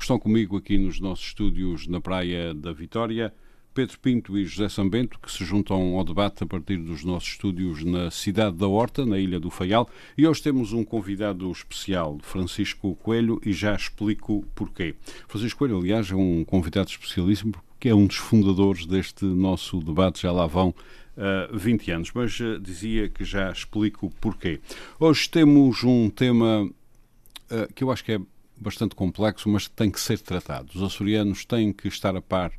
que estão comigo aqui nos nossos estúdios na Praia da Vitória. Pedro Pinto e José Sambento, que se juntam ao debate a partir dos nossos estúdios na cidade da Horta, na Ilha do Faial. E hoje temos um convidado especial, Francisco Coelho, e já explico porquê. Francisco Coelho, aliás, é um convidado especialíssimo porque é um dos fundadores deste nosso debate, já lá vão uh, 20 anos, mas uh, dizia que já explico porquê. Hoje temos um tema uh, que eu acho que é bastante complexo, mas que tem que ser tratado. Os açorianos têm que estar a par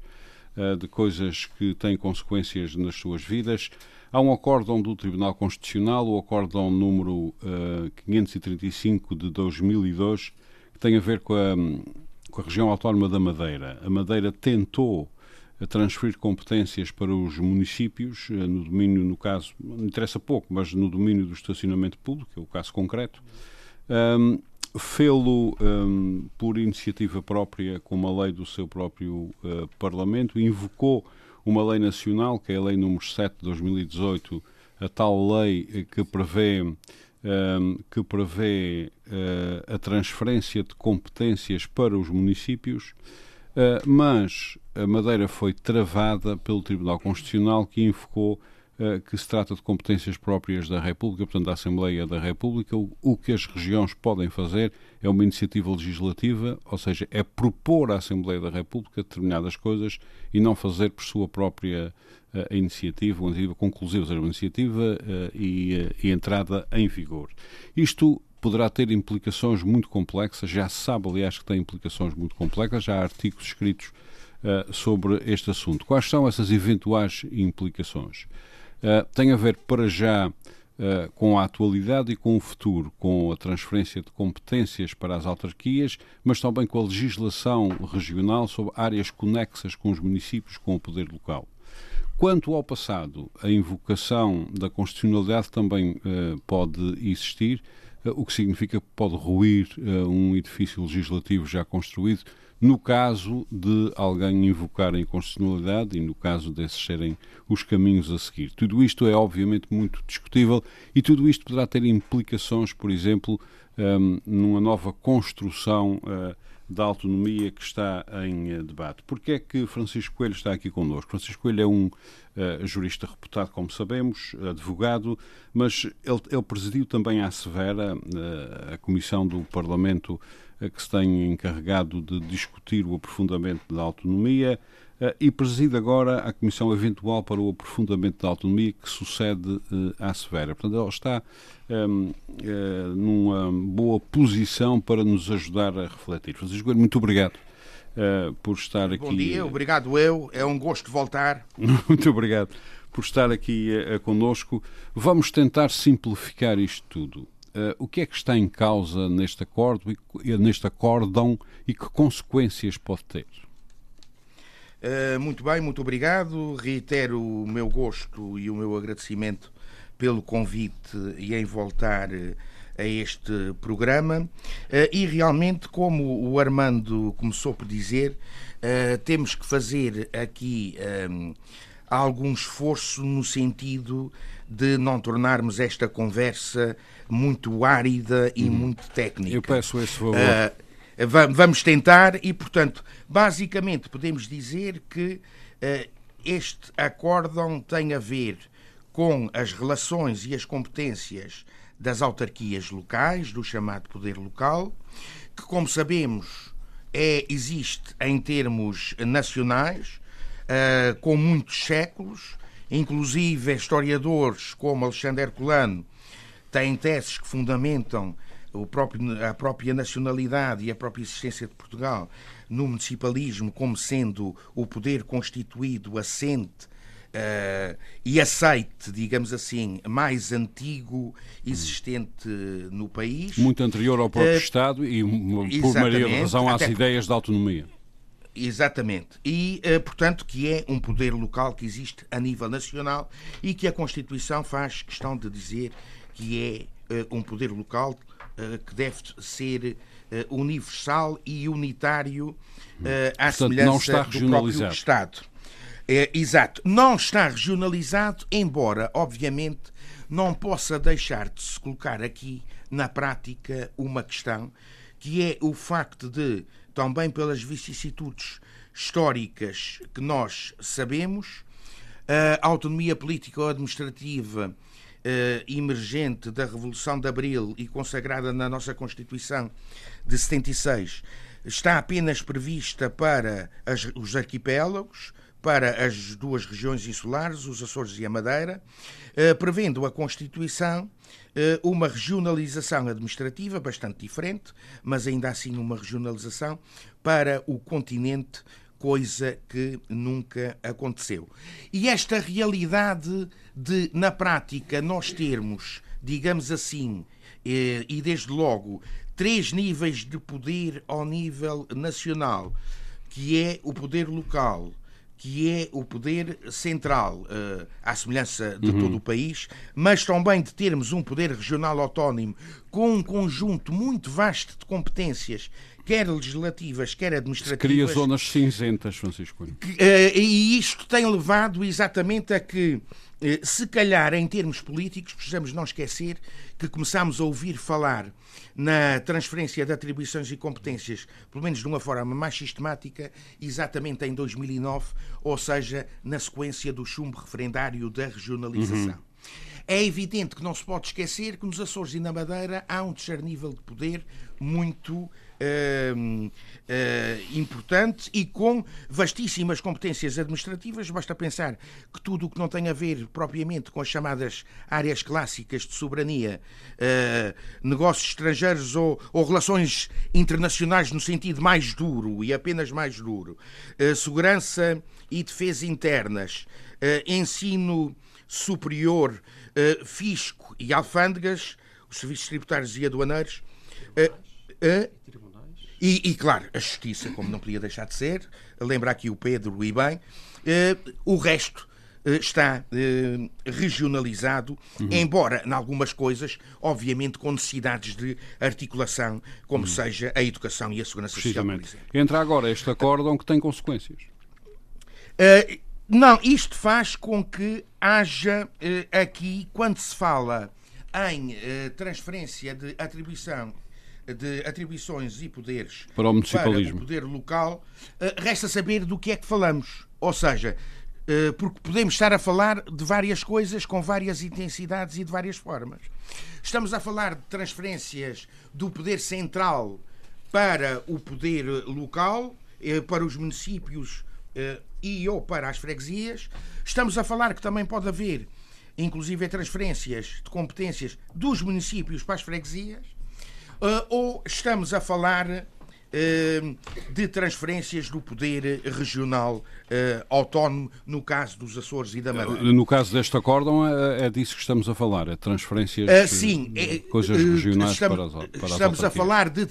uh, de coisas que têm consequências nas suas vidas. Há um acórdão do Tribunal Constitucional, o acórdão número uh, 535 de 2002, que tem a ver com a, com a região autónoma da Madeira. A Madeira tentou a transferir competências para os municípios, no domínio, no caso, não interessa pouco, mas no domínio do estacionamento público, é o caso concreto. Um, fê-lo um, por iniciativa própria, com uma lei do seu próprio uh, Parlamento, invocou uma lei nacional, que é a Lei número 7 de 2018, a tal lei que prevê, um, que prevê uh, a transferência de competências para os municípios, uh, mas a Madeira foi travada pelo Tribunal Constitucional, que invocou que se trata de competências próprias da República, portanto, da Assembleia da República. O, que as regiões podem fazer é uma iniciativa legislativa, ou seja, é propor à Assembleia da República determinadas coisas e não fazer por sua própria uh, iniciativa, uma iniciativa conclusiva, ou seja, uma iniciativa uh, e, e entrada em vigor. Isto poderá ter implicações muito complexas, já se sabe, aliás, que tem implicações muito complexas, já há artigos escritos sobre este assunto. Quais são essas eventuais implicações? Uh, tem a ver para já uh, com a atualidade e com o futuro, com a transferência de competências para as autarquias, mas também com a legislação regional sobre áreas conexas com os municípios, com o poder local. Quanto ao passado, a invocação da constitucionalidade também uh, pode existir, o que significa que pode ruir um edifício legislativo já construído, no caso de alguém invocar a inconstitucionalidade e no caso desses serem os caminhos a seguir. Tudo isto é obviamente muito discutível e tudo isto poderá ter implicações, por exemplo, um, numa nova construção uh, da autonomia que está em uh, debate. Porquê é que Francisco Coelho está aqui connosco? Francisco Coelho é um uh, jurista reputado, como sabemos, advogado, mas ele, ele presidiu também à Severa, a Comissão do Parlamento que se tem encarregado de discutir o aprofundamento da autonomia eh, e preside agora a Comissão Eventual para o Aprofundamento da Autonomia que sucede eh, à Severa. Portanto, ele está um, uh, numa boa posição para nos ajudar a refletir. Francisco muito obrigado. Uh, por estar aqui. Bom dia, obrigado eu. É um gosto voltar. muito obrigado por estar aqui uh, conosco. Vamos tentar simplificar isto tudo. Uh, o que é que está em causa neste acordo e neste acórdão e que consequências pode ter? Uh, muito bem, muito obrigado. Reitero o meu gosto e o meu agradecimento pelo convite e em voltar a este programa. E realmente, como o Armando começou por dizer, temos que fazer aqui um, algum esforço no sentido de não tornarmos esta conversa muito árida e hum. muito técnica. Eu peço esse favor. Uh, vamos tentar e, portanto, basicamente podemos dizer que uh, este acórdão tem a ver com as relações e as competências das autarquias locais, do chamado poder local, que, como sabemos, é, existe em termos nacionais, uh, com muitos séculos, inclusive historiadores como Alexandre Herculano têm teses que fundamentam próprio, a própria nacionalidade e a própria existência de Portugal no municipalismo como sendo o poder constituído assente uh, e aceite, digamos assim, mais antigo existente no país. Muito anterior ao próprio uh, Estado e, por maioria razão, às ideias de autonomia. Exatamente. E, uh, portanto, que é um poder local que existe a nível nacional e que a Constituição faz questão de dizer que é uh, um poder local uh, que deve ser universal e unitário à portanto, semelhança do próprio Estado. É, exato. Não está regionalizado, embora, obviamente, não possa deixar de se colocar aqui, na prática, uma questão que é o facto de também pelas vicissitudes históricas que nós sabemos, a autonomia política ou administrativa Uh, emergente da Revolução de Abril e consagrada na nossa Constituição de 76 está apenas prevista para as, os arquipélagos, para as duas regiões insulares, os Açores e a Madeira, uh, prevendo a Constituição uh, uma regionalização administrativa bastante diferente, mas ainda assim uma regionalização para o continente, coisa que nunca aconteceu. E esta realidade de, na prática, nós termos, digamos assim, eh, e desde logo, três níveis de poder ao nível nacional, que é o poder local, que é o poder central, uh, à semelhança de uhum. todo o país, mas também de termos um poder regional autónomo com um conjunto muito vasto de competências quer legislativas, quer administrativas. Cria zonas cinzentas, Francisco. Que, uh, e isto tem levado exatamente a que, uh, se calhar em termos políticos, precisamos não esquecer que começámos a ouvir falar na transferência de atribuições e competências, pelo menos de uma forma mais sistemática, exatamente em 2009, ou seja, na sequência do chumbo referendário da regionalização. Uhum. É evidente que não se pode esquecer que nos Açores e na Madeira há um terceiro nível de poder muito uh, uh, importante e com vastíssimas competências administrativas. Basta pensar que tudo o que não tem a ver propriamente com as chamadas áreas clássicas de soberania, uh, negócios estrangeiros ou, ou, relações internacionais no sentido mais duro e apenas mais duro, segurança e defesa internas, ensino superior, fisco e alfândegas, os serviços tributários e aduaneiros, e, e, claro, a justiça, como não podia deixar de ser, lembra aqui o Pedro e bem, eh, o resto eh, está eh, regionalizado, uhum. embora em algumas coisas, obviamente, com necessidades de articulação, como uhum. seja a educação e a segurança social. Entra agora este acórdão que tem consequências. Uh, não, isto faz com que haja uh, aqui, quando se fala em uh, transferência de atribuição de atribuições e poderes para o municipalismo, para o poder local, eh, resta saber do que é que falamos. Ou seja, eh, porque podemos estar a falar de várias coisas com várias intensidades e de várias formas. Estamos a falar de transferências do poder central para o poder local, eh, para os municípios e ou para as freguesias. Estamos a falar que também pode haver, inclusive, transferências de competências dos municípios para as freguesias ou estamos a falar uh, de transferências do poder regional uh, autónomo, no caso dos Açores e da Madeira? No caso deste acórdão, é, é disso que estamos a falar, é transferências sim, é, coisas regionais estamos, para as, para Estamos a falar de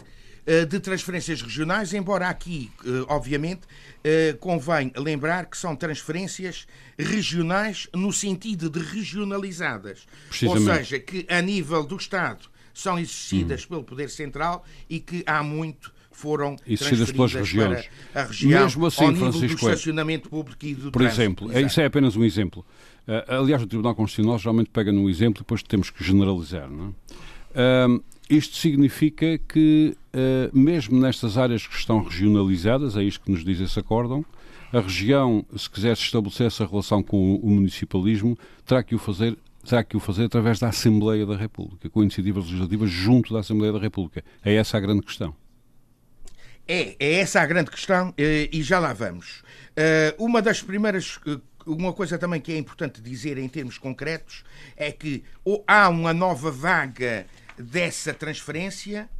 de transferências regionais, embora aqui, obviamente, convém lembrar que são transferências regionais no sentido de regionalizadas. Ou seja, que a nível do Estado são exercidas hum. pelo Poder Central e que há muito foram transferidas pelas regiões. para a região Mesmo assim, ao nível Francisco, do estacionamento público e do Por trânsito. exemplo, Exato. isso é apenas um exemplo. Uh, aliás, o Tribunal Constitucional geralmente pega num exemplo e depois temos que generalizar. Não é? uh, isto significa que, uh, mesmo nestas áreas que estão regionalizadas, é isto que nos diz esse acórdão, a região, se quiser estabelecer essa relação com o municipalismo, terá que o fazer terá que o fazer através da Assembleia da República, com iniciativas legislativas junto da Assembleia da República. É essa a grande questão. É, é essa a grande questão eh, e já lá vamos. Eh, uma das primeiras eh, uma coisa também que é importante dizer em termos concretos é que há uma nova vaga dessa transferência.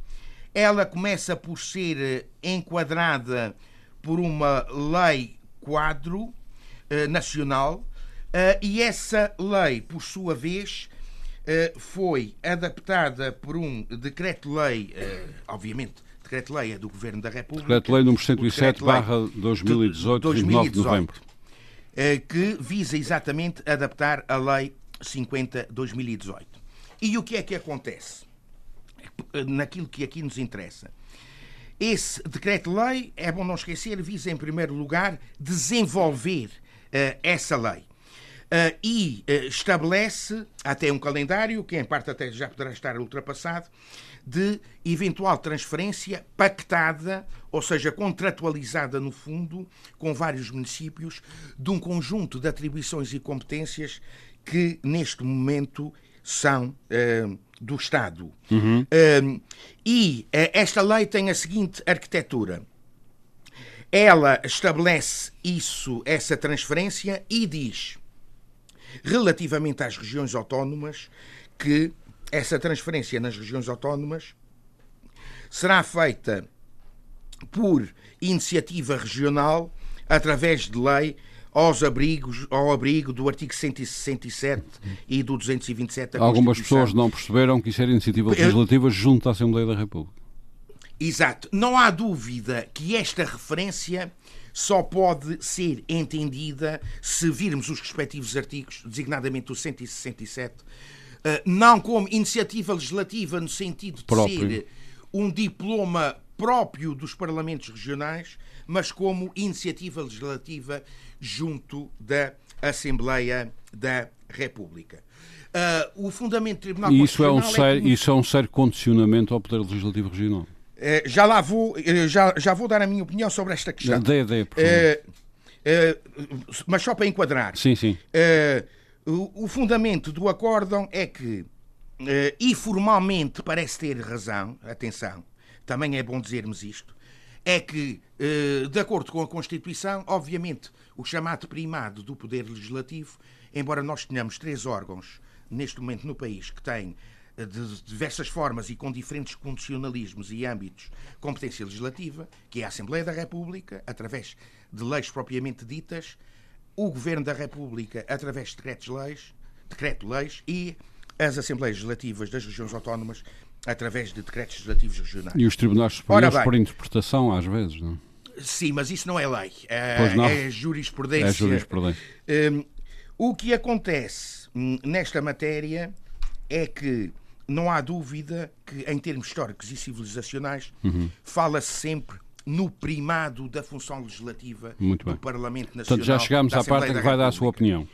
Ela começa por ser enquadrada por uma lei quadro nacional Uh, e essa lei, por sua vez, uh, foi adaptada por um decreto-lei, uh, obviamente, decreto-lei é do Governo da República. Decreto-lei número 107, barra 2018, 29 de novembro. Que visa exatamente adaptar a Lei 50-2018. E o que é que acontece? Naquilo que aqui nos interessa. Esse decreto-lei, é bom não esquecer, visa em primeiro lugar desenvolver essa lei. Uh, e uh, estabelece até um calendário, que em parte até já poderá estar ultrapassado, de eventual transferência pactada, ou seja, contratualizada no fundo, com vários municípios, de um conjunto de atribuições e competências que neste momento são uh, do Estado. Uhum. Uh, e esta lei tem a seguinte arquitetura. Ela estabelece isso, essa transferência, e diz, relativamente às regiões autónomas, que essa transferência nas regiões autónomas será feita por iniciativa regional através de lei aos abrigos, ao abrigo do artigo 167 e do 227 da Algumas pessoas não perceberam que isso era iniciativa legislativa junto à Assembleia da República. Exato. Não há dúvida que esta referência só pode ser entendida se virmos os respectivos artigos, designadamente o 167, eh, não como iniciativa legislativa no sentido de próprio. ser um diploma próprio dos parlamentos regionais, mas como iniciativa legislativa junto da Assembleia da República. Uh, o fundamento do Tribunal e isso é um sério, é. Isso é um sério condicionamento ao Poder Legislativo Regional. Uh, já lá vou, uh, já, já vou dar a minha opinião sobre esta questão. Dê, dê, por favor. mas só para enquadrar. Sim, sim. O, fundamento do acórdão é que, e formalmente parece ter razão, atenção, também é bom dizermos isto, é que, eh, de acordo com a Constituição, obviamente, o chamado primado do Poder Legislativo, embora nós tenhamos três órgãos neste momento no país que têm eh, de diversas formas e com diferentes condicionalismos e âmbitos competência legislativa, que é a Assembleia da República, através de leis propriamente ditas, o Governo da República, através de decretos-leis, decreto-leis e as Assembleias Legislativas das regiões autónomas, através de decretos legislativos regionais. E os tribunais superiores por interpretação, às vezes, não? Sim, mas isso não é lei. É, não. é jurisprudência. É jurisprudência. Um, o que acontece hum, nesta matéria é que não há dúvida que, em termos históricos e civilizacionais, uhum. fala-se sempre no primado da função legislativa do Parlamento Nacional. Portanto, já chegámos à parte que vai dar a sua opinião.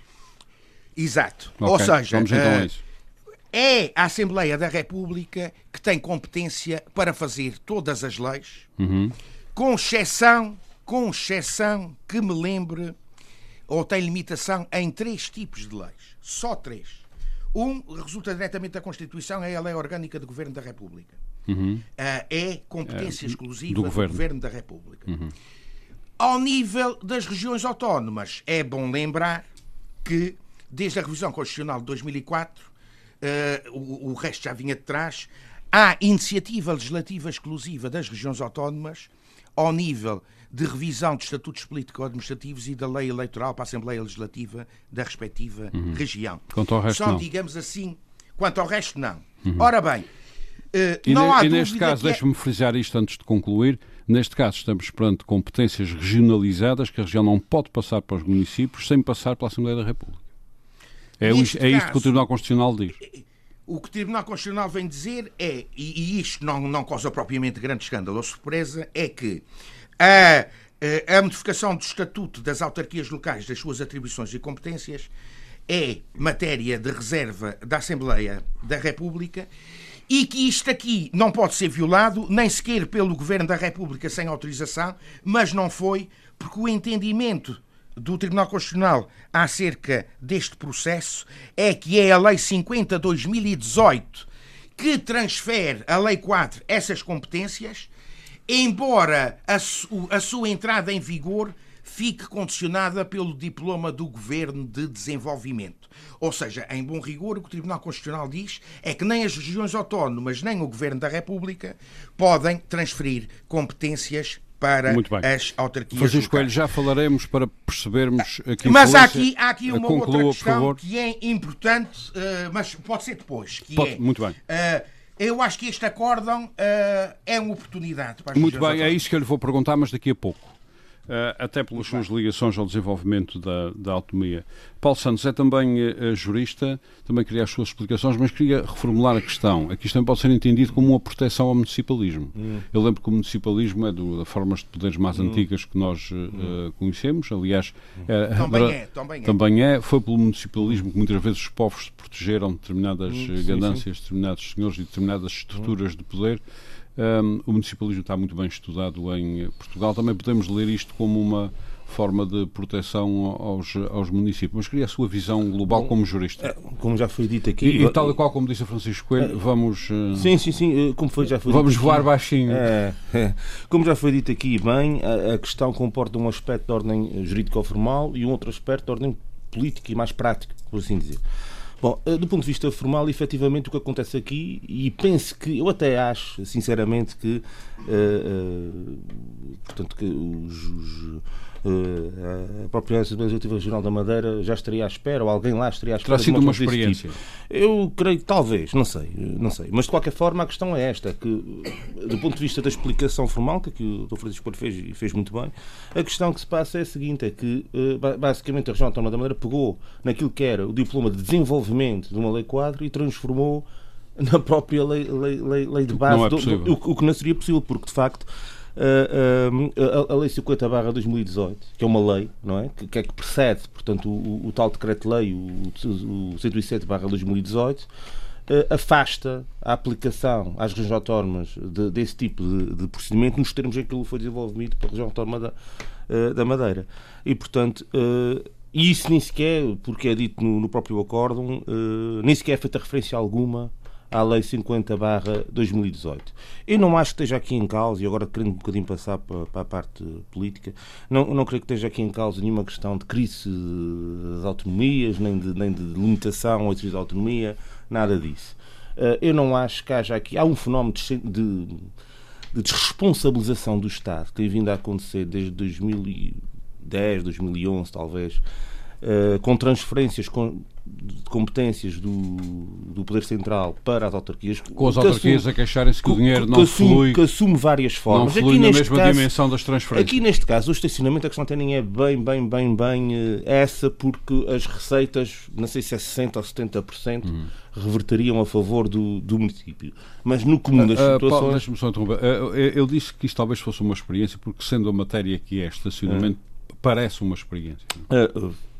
Exato. Okay. Ou seja, Vamos então a isso é a Assembleia da República que tem competência para fazer todas as leis, uhum. com exceção, com exceção que me lembre, ou tem limitação em três tipos de leis. Só três. Um resulta diretamente da Constituição, é a Lei Orgânica do Governo da República. Uhum. Uh, é competência é, exclusiva do governo. do governo. da República. Uhum. Ao nível das regiões autónomas, é bom lembrar que, desde a revisão constitucional de 2004, uh, o, o resto já vinha de trás. Há iniciativa legislativa exclusiva das regiões autónomas ao nível de revisão de estatutos político-administrativos e da lei eleitoral para a Assembleia Legislativa da respectiva uhum. região. Quanto ao resto, Só, não. digamos assim, quanto ao resto, não. Uhum. Ora bem, uh, e, não ne, há e neste caso, é... deixe-me frisar isto antes de concluir, neste caso estamos perante competências regionalizadas que a região não pode passar para os municípios sem passar pela Assembleia da República. É, isto, é isto que o Tribunal Constitucional diz. O que o Tribunal Constitucional vem dizer é, e, e isto não, não causa propriamente grande escândalo ou surpresa, é que a, a modificação do Estatuto das autarquias locais, das suas atribuições e competências, é matéria de reserva da Assembleia da República e que isto aqui não pode ser violado nem sequer pelo Governo da República sem autorização, mas não foi porque o entendimento do Tribunal Constitucional acerca deste processo é que é a Lei 50-2018 que transfere à Lei 4 essas competências, embora a, su a sua entrada em vigor fique condicionada pelo diploma do Governo de Desenvolvimento. Ou seja, em bom rigor, o que o Tribunal Constitucional diz é que nem as regiões autónomas nem o Governo da República podem transferir competências para as autarquias. Francisco Coelho, já falaremos para percebermos aqui. Mas há aqui, há aqui uma conclua, outra questão que é importante, uh, mas pode ser depois. Que pode, é, muito bem. Uh, Eu acho que este acórdão uh, é uma oportunidade Muito bem, é isso que eu lhe vou perguntar, mas daqui a pouco. Uh, até pelas suas ligações ao desenvolvimento da, da autonomia. Paulo Santos é também uh, jurista, também queria as suas explicações, mas queria reformular a questão. Aqui isto também pode ser entendido como uma proteção ao municipalismo. Hum. Eu lembro que o municipalismo é do, das formas de poderes mais hum. antigas que nós uh, conhecemos, aliás... também é, também é. Também é. Foi pelo municipalismo que muitas vezes os povos protegeram determinadas hum, ganâncias, sim. determinados senhores e determinadas estruturas de poder. Um, o municipalismo está muito bem estudado em Portugal. Também podemos ler isto como uma forma de proteção aos, aos municípios. Mas queria a sua visão global Bom, como jurista. É, como já foi dito aqui. E, e tal e qual como disse Francisco Coelho, é, vamos. Uh, sim, sim, sim. Como foi, já foi Vamos voar aqui, baixinho. É, é, como já foi dito aqui bem, a, a questão comporta um aspecto de ordem jurídico-formal e um outro aspecto de ordem política e mais prático, por assim dizer. Bom, eh, do ponto de vista formal, efetivamente o que acontece aqui, e penso que, eu até acho, sinceramente, que, uh, uh, portanto, que os, os a própria Legislativa Regional da Madeira já estaria à espera, ou alguém lá estaria à espera. Terá sido uma experiência. Tipo. Eu creio, talvez, não sei, não sei. Mas de qualquer forma a questão é esta, que do ponto de vista da explicação formal, que o Dr. Francisco Porto fez e fez muito bem, a questão que se passa é a seguinte, é que uh, basicamente a Região Autónoma da Madeira pegou naquilo que era o diploma de desenvolvimento de uma lei quadro e transformou na própria lei, lei, lei, lei de base, é do, do, o, o que não seria possível, porque de facto a, a, Lei 50 barra 2018, que é uma lei, não é? Que, que é que precede, portanto, o, o tal decreto-lei, o, o 107 barra 2018, afasta a aplicação às regiões autónomas de, desse tipo de, de, procedimento nos termos em que ele foi desenvolvido pela região autónoma da, da Madeira. E, portanto, e isso nem sequer, porque é dito no, no próprio acórdão, nem sequer é feita referência alguma à Lei 50 barra 2018. Eu não acho que esteja aqui em causa, e agora querendo um bocadinho passar para, para a parte política, não, não creio que esteja aqui em causa nenhuma questão de crise das autonomias, nem de, nem de limitação exercício da autonomia, nada disso. Eh, eu não acho que haja aqui. Há um fenómeno de, de, de desresponsabilização do Estado que tem vindo a acontecer desde 2010, 2011, talvez, eh, com transferências de competências do, do Poder Central para as autarquias. Com as autarquias assume, a queixarem-se que o dinheiro não assume, flui. Que assume várias formas. Não flui aqui na mesma caso, dimensão das transferências. Aqui neste caso, o estacionamento, a questão até nem é bem, bem, bem, bem uh, essa, porque as receitas, não sei se é 60% ou 70%, uhum. reverteriam a favor do, do município. Mas no comum das uh, situações... Só interromper. Uh, ele disse que isto talvez fosse uma experiência, porque sendo a matéria que é estacionamento, parece uma experiência.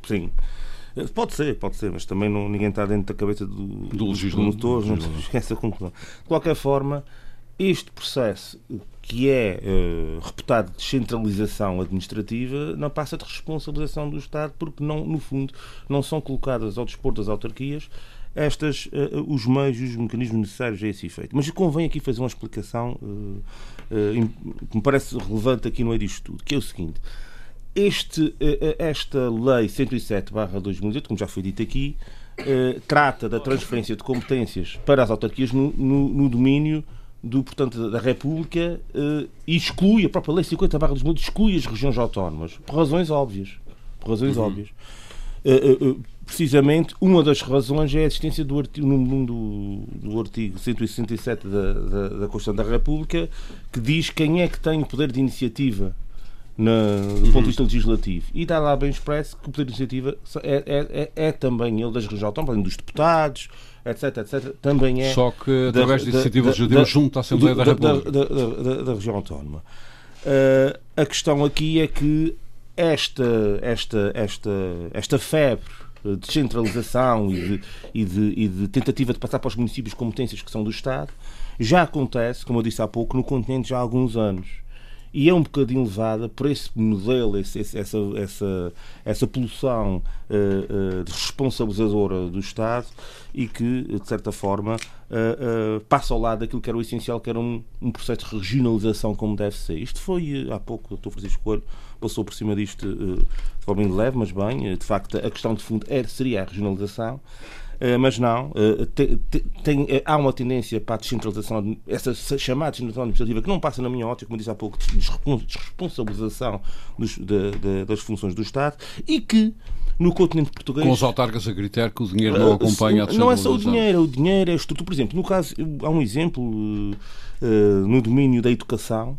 Sim. Pode ser, pode ser, mas também não, ninguém está dentro da cabeça do, do dos promotores, não esquece a conclusão. De qualquer forma, este processo que é uh, reputado de descentralização administrativa não passa de responsabilização do Estado porque não, no fundo não são colocadas ao dispor das autarquias estas, uh, os meios e os mecanismos necessários a esse efeito. Mas convém aqui fazer uma explicação uh, que me parece relevante aqui no meio disto tudo, que é o seguinte este, eh, eh, esta lei 107-2018, como já foi dito aqui, eh, trata da transferência de competências para as autarquias no, no, no domínio do, portanto, da República e exclui, a própria lei 50-2018 exclui as regiões autónomas, por razões óbvias. Por razões uhum. óbvias. precisamente, uma das razões é a existência do artigo, do, do artigo 167 da, da, da Constituição da República, que diz quem é que tem o poder de iniciativa na, do ponto de uhum. vista legislativo. E está lá bem expresso que o poder de iniciativa é, é, é, é também ele das regiões autónomas, dos deputados, etc, etc, também é. Só que através da, iniciativa legislativa junto à Assembleia da, da República. Da, da, da, região autónoma. Uh, a questão aqui é que esta, esta, esta, esta febre de descentralização e de, e, de, e de tentativa de passar para os municípios competências que são do Estado já acontece, como eu disse há pouco, no continente já há alguns anos e é um bocadinho levada por esse modelo, esse, essa, essa, essa poluição uh, uh, responsabilizadora do Estado e que, de certa forma, uh, passa ao lado daquilo que era o essencial, que era um, um, processo de regionalização como deve ser. Isto foi, há pouco, o Dr. Francisco Coelho passou por cima disto de forma leve, mas bem, de facto, a questão de fundo era, seria a regionalização. Eh, mas não. Eh, tem, eh, há uma tendência para a descentralização, essa chamada descentralização administrativa, que não passa na minha ótica, como disse há pouco, de desresponsabilização dos, de, de, das funções do Estado e que no continente português. Com os autarcas a gritar que o dinheiro não acompanha a Não é só o dinheiro, o dinheiro é estrutura. Por exemplo, no caso, há um exemplo uh, no domínio da educação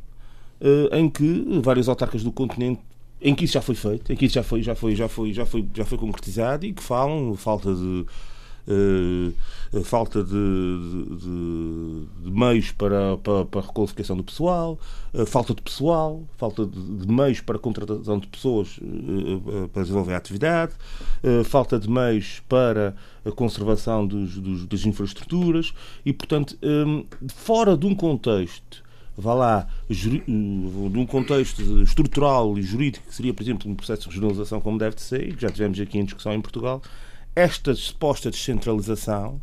uh, em que vários autarcas do continente em que isso já foi feito, em que isso já foi, já foi, já foi, já foi, já foi concretizado e que falam falta de uh, falta de, de, de, meios para, para, para a requalificação do pessoal, uh, falta de pessoal, falta de, de, meios para a contratação de pessoas para desenvolver a atividade, falta de meios para a conservação dos, dos, das infraestruturas e, portanto, fora de um contexto vá lá, num contexto estrutural e jurídico, que seria, por exemplo, um processo de regionalização como deve ser, que já tivemos aqui em discussão em Portugal, esta suposta descentralização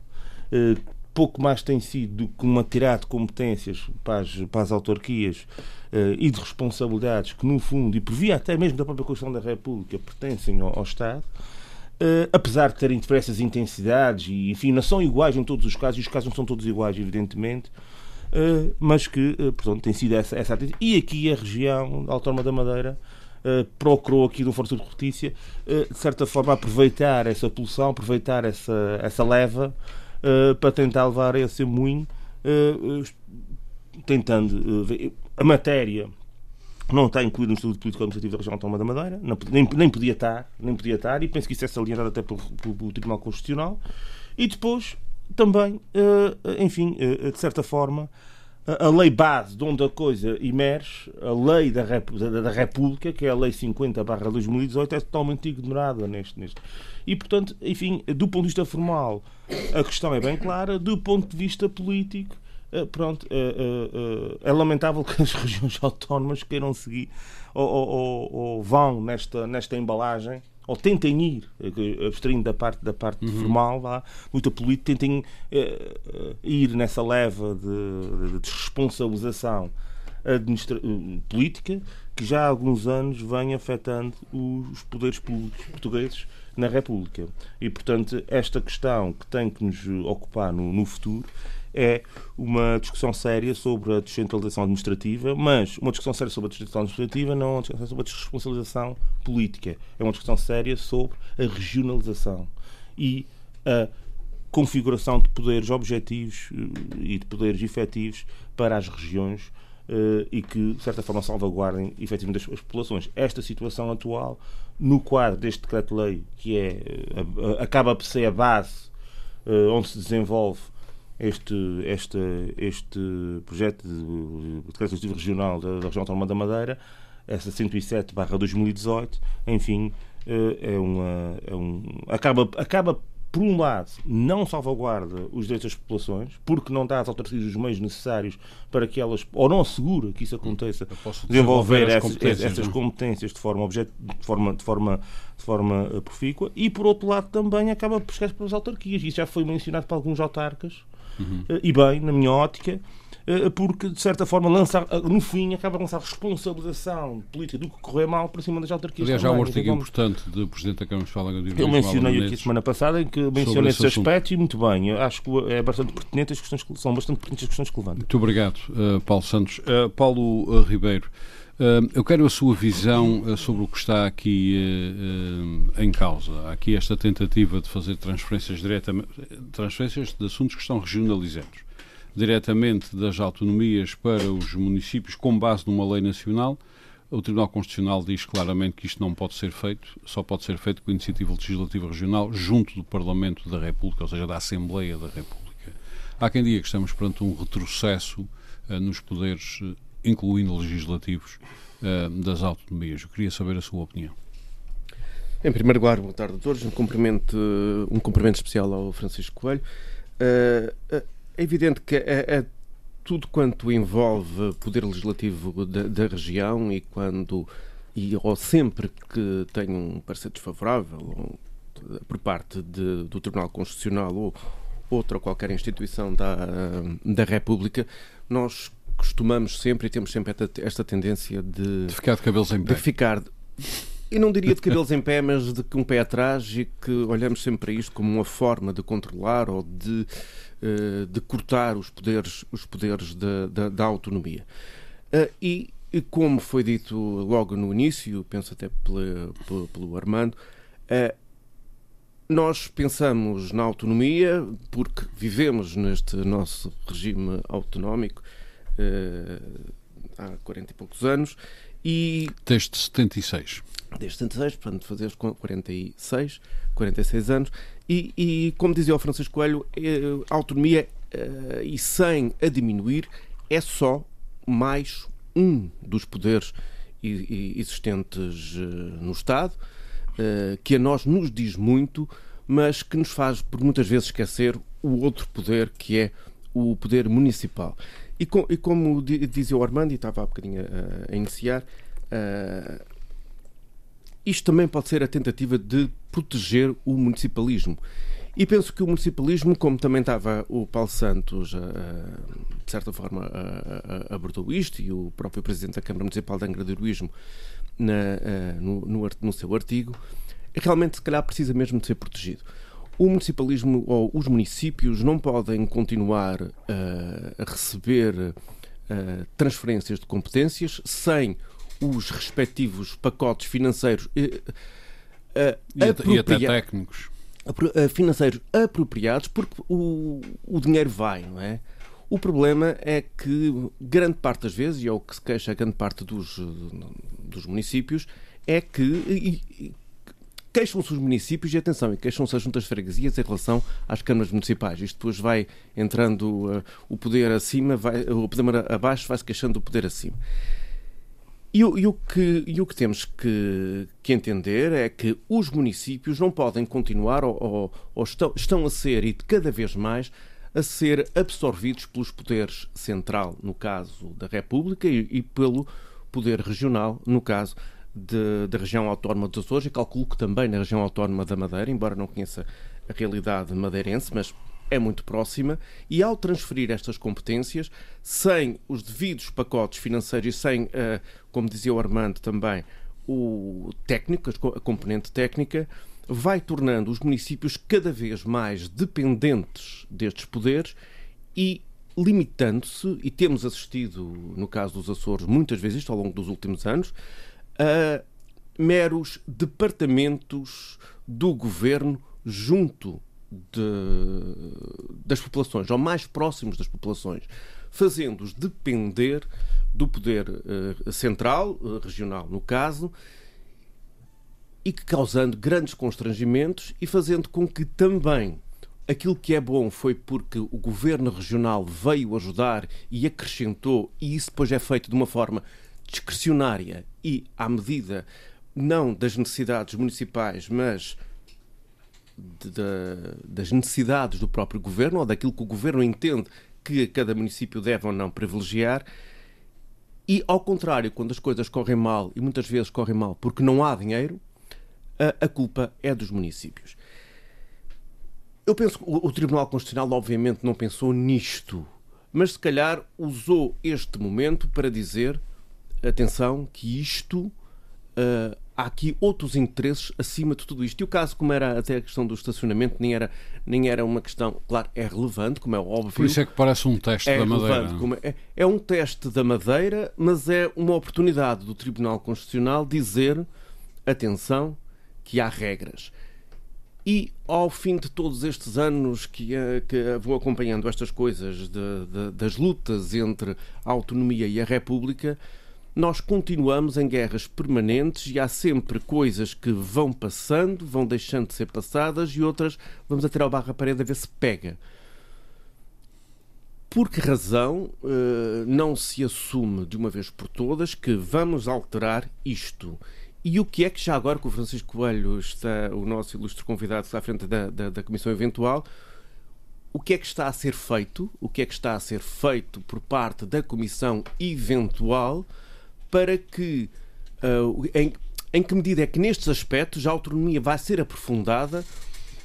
eh, pouco mais tem sido do que uma tirada de competências para as, para as autarquias eh, e de responsabilidades que, no fundo, e por via até mesmo da própria Constituição da República, pertencem ao, ao Estado. Uh, apesar de terem diversas intensidades e, enfim, não são iguais em todos os casos, e os casos não são todos iguais, evidentemente, mas que, portanto, tem sido essa, essa atitude. E aqui a região autónoma da Madeira eh, procurou aqui do Força de Justiça, uh, de certa forma, aproveitar essa poluição, aproveitar essa, essa leva uh, para tentar levar esse moinho, tentando. a matéria não está incluída no Estatuto Político Administrativo da Região Autónoma da Madeira, nem, nem, podia estar, nem podia estar, e penso que isso é salientado até pelo, pelo Tribunal Constitucional. E depois, também, enfim, de certa forma, a lei base de onde a coisa emerge, a lei da, da República, que é a lei 50 2018, é totalmente ignorada neste, neste. E, portanto, enfim, do ponto de vista formal, a questão é bem clara, do ponto de vista político, eh, pronto, é, é, é, lamentável que as regiões autónomas queiram seguir ou, ou, ou vão nesta, nesta embalagem ou tentem ir, eh, abstraindo da parte, da parte uhum. formal, vá, muito política, tentem uh, ir nessa leva de, de desresponsabilização política que já há alguns anos vem afetando os poderes públicos portugueses na República. E, portanto, esta questão que tem que nos ocupar no, no futuro é uma discussão séria sobre a descentralização administrativa, mas uma discussão séria sobre a descentralização administrativa não é uma discussão sobre a desresponsabilização política. É uma discussão séria sobre a regionalização e a configuração de poderes objetivos eh, e de poderes efetivos para as regiões uh, e que, de certa forma, salvaguardem efetivamente as, populações. Esta situação atual, no quadro deste decreto-lei, que é, uh, acaba por ser a base onde se desenvolve este, este, este projeto de decreto legislativo regional da, da região autónoma da Madeira, essa 107/2018, enfim, é uma, é um, acaba, acaba por um lado, não salvaguarda os direitos das populações, porque não dá às autarquias os meios necessários para que elas, ou não assegura que isso aconteça, desenvolver, essas, competências, essas competências de forma, objeto, de forma, de forma, de forma eh, profícua, e por outro lado também acaba por chegar para as autarquias. Isso já foi mencionado para alguns autarcas, uhum. e bem, na minha ótica, eh, porque, de certa forma, lança, eh, no fim, acaba a lançar responsabilização política do que correu mal para cima das autarquias. Aliás, há um artigo então, importante do Presidente da Câmara de Fala Eu mencionei aqui semana passada em que mencionei esse, esse aspecto e muito bem. Eu acho que é bastante pertinente as questões que, são bastante pertinentes as questões que levanta. Muito obrigado, uh, Paulo Santos. Paulo Ribeiro. Eu quero a sua visão sobre o que está aqui em causa. Há aqui esta tentativa de fazer transferências diretamente, transferências de assuntos que estão regionalizados diretamente das autonomias para os municípios com base numa lei nacional. O Tribunal Constitucional diz claramente que isto não pode ser feito, só pode ser feito com iniciativa legislativa regional junto do Parlamento da República, ou seja, da Assembleia da República. Há quem diga que estamos perante um retrocesso uh, nos poderes, incluindo legislativos, uh, das autonomias. Eu queria saber a sua opinião. Em primeiro lugar, boa tarde a todos. Um cumprimento, um cumprimento especial ao Francisco Coelho. É evidente que é, é tudo quanto envolve poder legislativo da, da, região e quando e ou sempre que tem um parecer desfavorável ou, por parte de, do Tribunal Constitucional ou outra qualquer instituição da, da República, nós costumamos sempre e temos sempre esta, tendência de, de ficar de cabelos em pé. De ficar eu não diria de cabelos em pé, mas de um pé atrás e que olhamos sempre para isto como uma forma de controlar ou de eh, de cortar os poderes, os poderes da, da, da autonomia. Eh, e, como foi dito logo no início, penso até pelo, pelo, pelo Armando, eh, nós pensamos na autonomia porque vivemos neste nosso regime autonómico há 40 e poucos anos e... Desde 76. Desde 76, portanto, fazer 46, 46 anos. E, e como dizia o Francisco Coelho, eh, a autonomia, uh, e sem a diminuir, é só mais um dos poderes existentes no Estado, que a nós nos diz muito, mas que nos faz, por muitas vezes, esquecer o outro poder, que é o poder municipal. E, com, e como dizia o Armando, e estava há bocadinho a, a iniciar, uh, isto também pode ser a tentativa de proteger o municipalismo. E penso que o municipalismo, como também estava o Paulo Santos, uh, de certa forma, uh, abordou isto, e o próprio Presidente da Câmara Municipal de Angra do Heroísmo, na, no, no, no seu artigo, realmente, se calhar, precisa mesmo de ser protegido. O municipalismo ou os municípios não podem continuar uh, a receber uh, transferências de competências sem os respectivos pacotes financeiros uh, e, e até técnicos financeiros apropriados porque o, o dinheiro vai, não é? O problema é que grande parte das vezes, e é o que se queixa grande parte dos, dos municípios, é que queixam-se os municípios e atenção, e queixam-se as juntas de freguesias em relação às câmaras municipais. Isto depois vai entrando uh, o poder acima, vai, o poder abaixo vai-se queixando do poder acima. E, e, o, que, e o que temos que, que, entender é que os municípios não podem continuar ou, ou, ou estão, estão a ser, e cada vez mais, a ser absorvidos pelos poderes central, no caso da República, e, e pelo poder regional, no caso da região autónoma dos Açores e calculo que também na região autónoma da Madeira, embora não conheça a realidade madeirense, mas é muito próxima, e ao transferir estas competências, sem os devidos pacotes financeiros e sem, eh, como dizia o Armando também, o técnico, a componente técnica, vai tornando os municípios cada vez mais dependentes destes poderes e limitando-se, e temos assistido, no caso dos Açores, muitas vezes isto ao longo dos últimos anos, a meros departamentos do governo junto de, das populações, ou mais próximos das populações, fazendo-os depender do poder uh, central, uh, regional no caso, e que causando grandes constrangimentos e fazendo com que também aquilo que é bom foi porque o governo regional veio ajudar e acrescentou, e isso depois é feito de uma forma discrecionária e à medida não das necessidades municipais, mas de, de, das necessidades do próprio governo ou daquilo que o governo entende que cada município deve ou não privilegiar. E, ao contrário, quando as coisas correm mal, e muitas vezes correm mal porque não há dinheiro, a, a culpa é dos municípios. Eu penso que o, Tribunal Constitucional, obviamente, não pensou nisto, mas se calhar usou este momento para dizer atenção que isto. Uh, há aqui outros interesses acima de tudo isto. E o caso, como era até a questão do estacionamento, nem era, nem era uma questão, claro, é relevante, como é óbvio. Por isso é que parece um teste é da Madeira. É, é, um teste da Madeira, mas é uma oportunidade do Tribunal Constitucional dizer, atenção, que há regras. E ao fim de todos estes anos que, eh, que vou acompanhando estas coisas de, de, das lutas entre a autonomia e a República, nós continuamos em guerras permanentes e há sempre coisas que vão passando, vão deixando de ser passadas e outras vamos atirar o barro à parede a ver se pega. Por que razão uh, não se assume de uma vez por todas que vamos alterar isto? E o que é que já agora que o Francisco Coelho está, o nosso ilustre convidado, está à frente da, da, da Comissão Eventual, o que é que está a ser feito? O que é que está a ser feito por parte da Comissão Eventual para que, uh, em, em que medida é que nestes aspectos a autonomia vai ser aprofundada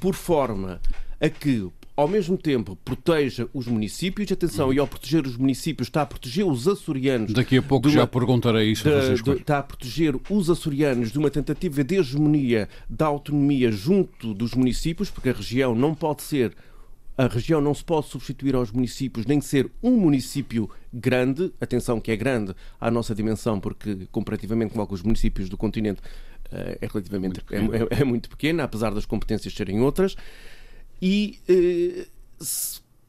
por forma a que, ao mesmo tempo, proteja os municípios. Atenção, e ao proteger os municípios está a proteger os açorianos. Daqui a pouco uma, já perguntarei isso, de, de, Está a proteger os açorianos de uma tentativa de hegemonia da autonomia junto dos municípios, porque a região não pode ser a região não se pode substituir aos municípios, nem ser um município grande, atenção que é grande à nossa dimensão, porque comparativamente com alguns municípios do continente, é relativamente muito é, é, é, muito pequena, apesar das competências serem outras. E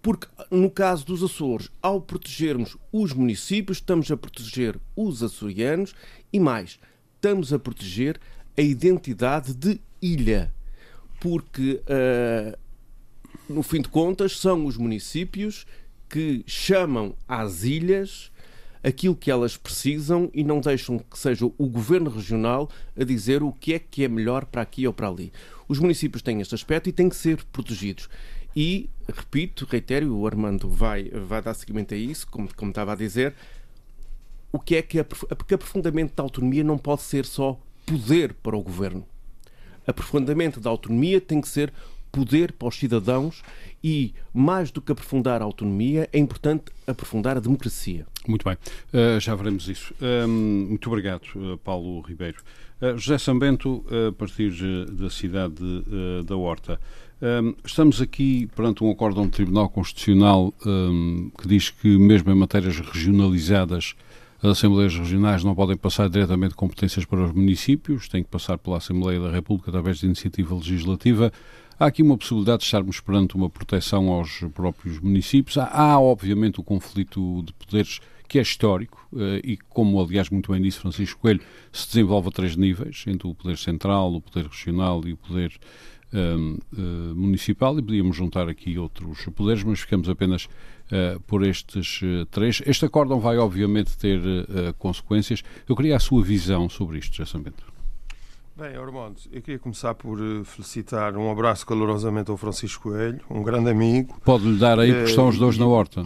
porque no caso dos Açores, ao protegermos os municípios, estamos a proteger os açorianos e mais, estamos a proteger a identidade de ilha. Porque, uh, no fim de contas, são os municípios que chamam às ilhas aquilo que elas precisam e não deixam que seja o governo regional a dizer o que é que é melhor para aqui ou para ali. Os municípios têm este aspecto e têm que ser protegidos. E, repito, reitero, o Armando vai, vai dar seguimento a isso, como, como estava a dizer, o que é que a, porque aprofundamento da autonomia não pode ser só poder para o governo. Aprofundamento da autonomia tem que ser poder para os cidadãos e, mais do que aprofundar a autonomia, é importante aprofundar a democracia. Muito bem, uh, já veremos isso. Uh, muito obrigado, uh, Paulo Ribeiro. Eh, José Sambento, a partir da cidade da Horta. Estamos aqui perante um acórdão do Tribunal Constitucional que diz que, mesmo em matérias regionalizadas, as Assembleias Regionais não podem passar diretamente competências para os municípios, têm que passar pela Assembleia da República através de iniciativa legislativa. Há aqui uma possibilidade de estarmos perante uma proteção aos próprios municípios. Há, há obviamente, o conflito de poderes que é histórico eh, e, como aliás muito bem disse Francisco Coelho, se desenvolve a três níveis, entre o poder central, o poder regional e o poder um, uh, municipal e podíamos juntar aqui outros poderes, mas ficamos apenas uh, por estes três. Este acórdão vai obviamente ter consequências. Eu queria a sua visão sobre isto, José. Bem, Armando, eu queria começar por felicitar um abraço calorosamente ao Francisco Coelho, um grande amigo. Pode-lhe dar aí, porque estão os dois na horta.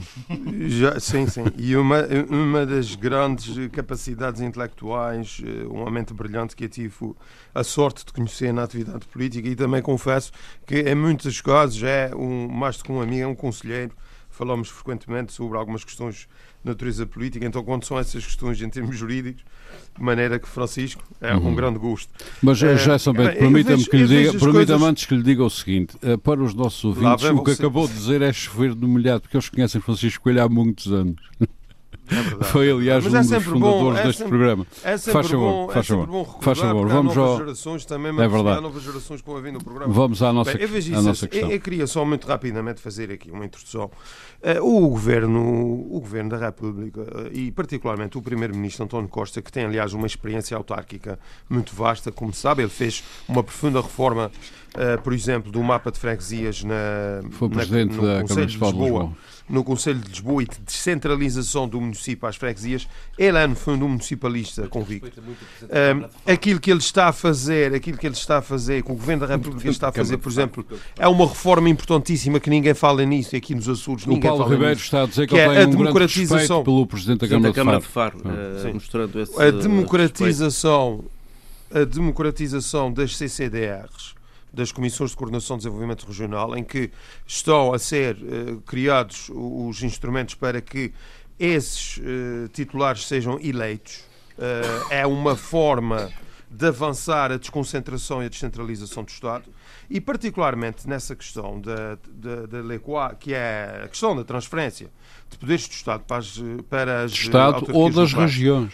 Já, sim, sim. E uma, uma das grandes capacidades intelectuais, uma mente brilhante que eu tive a sorte de conhecer na atividade política e também confesso que em muitos casos é um, mais do que um amigo, é um conselheiro. Falamos frequentemente sobre algumas questões de natureza política, então quando são essas questões em termos jurídicos, de maneira que Francisco é uhum. um grande gosto. Mas é, já sabendo, permita-me que, lhe diga, permita coisas... antes que lhe diga o seguinte, eh, para os nossos ouvintes, o que você... acabou de dizer é chover no molhado, porque eles conhecem Francisco Coelho há muitos anos. É Foi, aliás, Mas um é dos fundadores bom, é deste sempre, programa. É sempre faz favor, bom, faz é favor. Bom faz favor. Vamos novas ao... gerações também, é verdade. novas gerações que vão vir no programa. Vamos à nossa, Bem, nossa questão. Eu, eu, queria só muito rapidamente fazer aqui uma introdução. Uh, o, governo, o Governo da República uh, e particularmente o Primeiro-Ministro António Costa, que tem, aliás, uma experiência autárquica muito vasta, como se sabe, ele fez uma profunda reforma, uh, por exemplo, do mapa de freguesias na, Foi presidente na, no da Conselho de Lisboa. De Lisboa no Conselho de Lisboa e de descentralização do município às freguesias, ele é no fundo um municipalista convicto. Um, aquilo que ele está a fazer, aquilo que ele está a fazer, que o Governo da República está a fazer, por exemplo, é uma reforma importantíssima que ninguém fala nisso e aqui nos Açores ninguém o Paulo fala Ribeiro nisso, está a dizer que, que é a democratização. pelo Presidente da Câmara, da Câmara de Faro, de Faro uh, mostrando esse a democratização a democratização das CCDRs das Comissões de Coordenação de Desenvolvimento Regional, em que estão a ser uh, criados os instrumentos para que esses uh, titulares sejam eleitos. Uh, é uma forma de avançar a desconcentração e a descentralização do Estado e particularmente nessa questão da, da, da lei que é a questão da transferência de poderes do Estado para as, para as Estado ou das locais. regiões.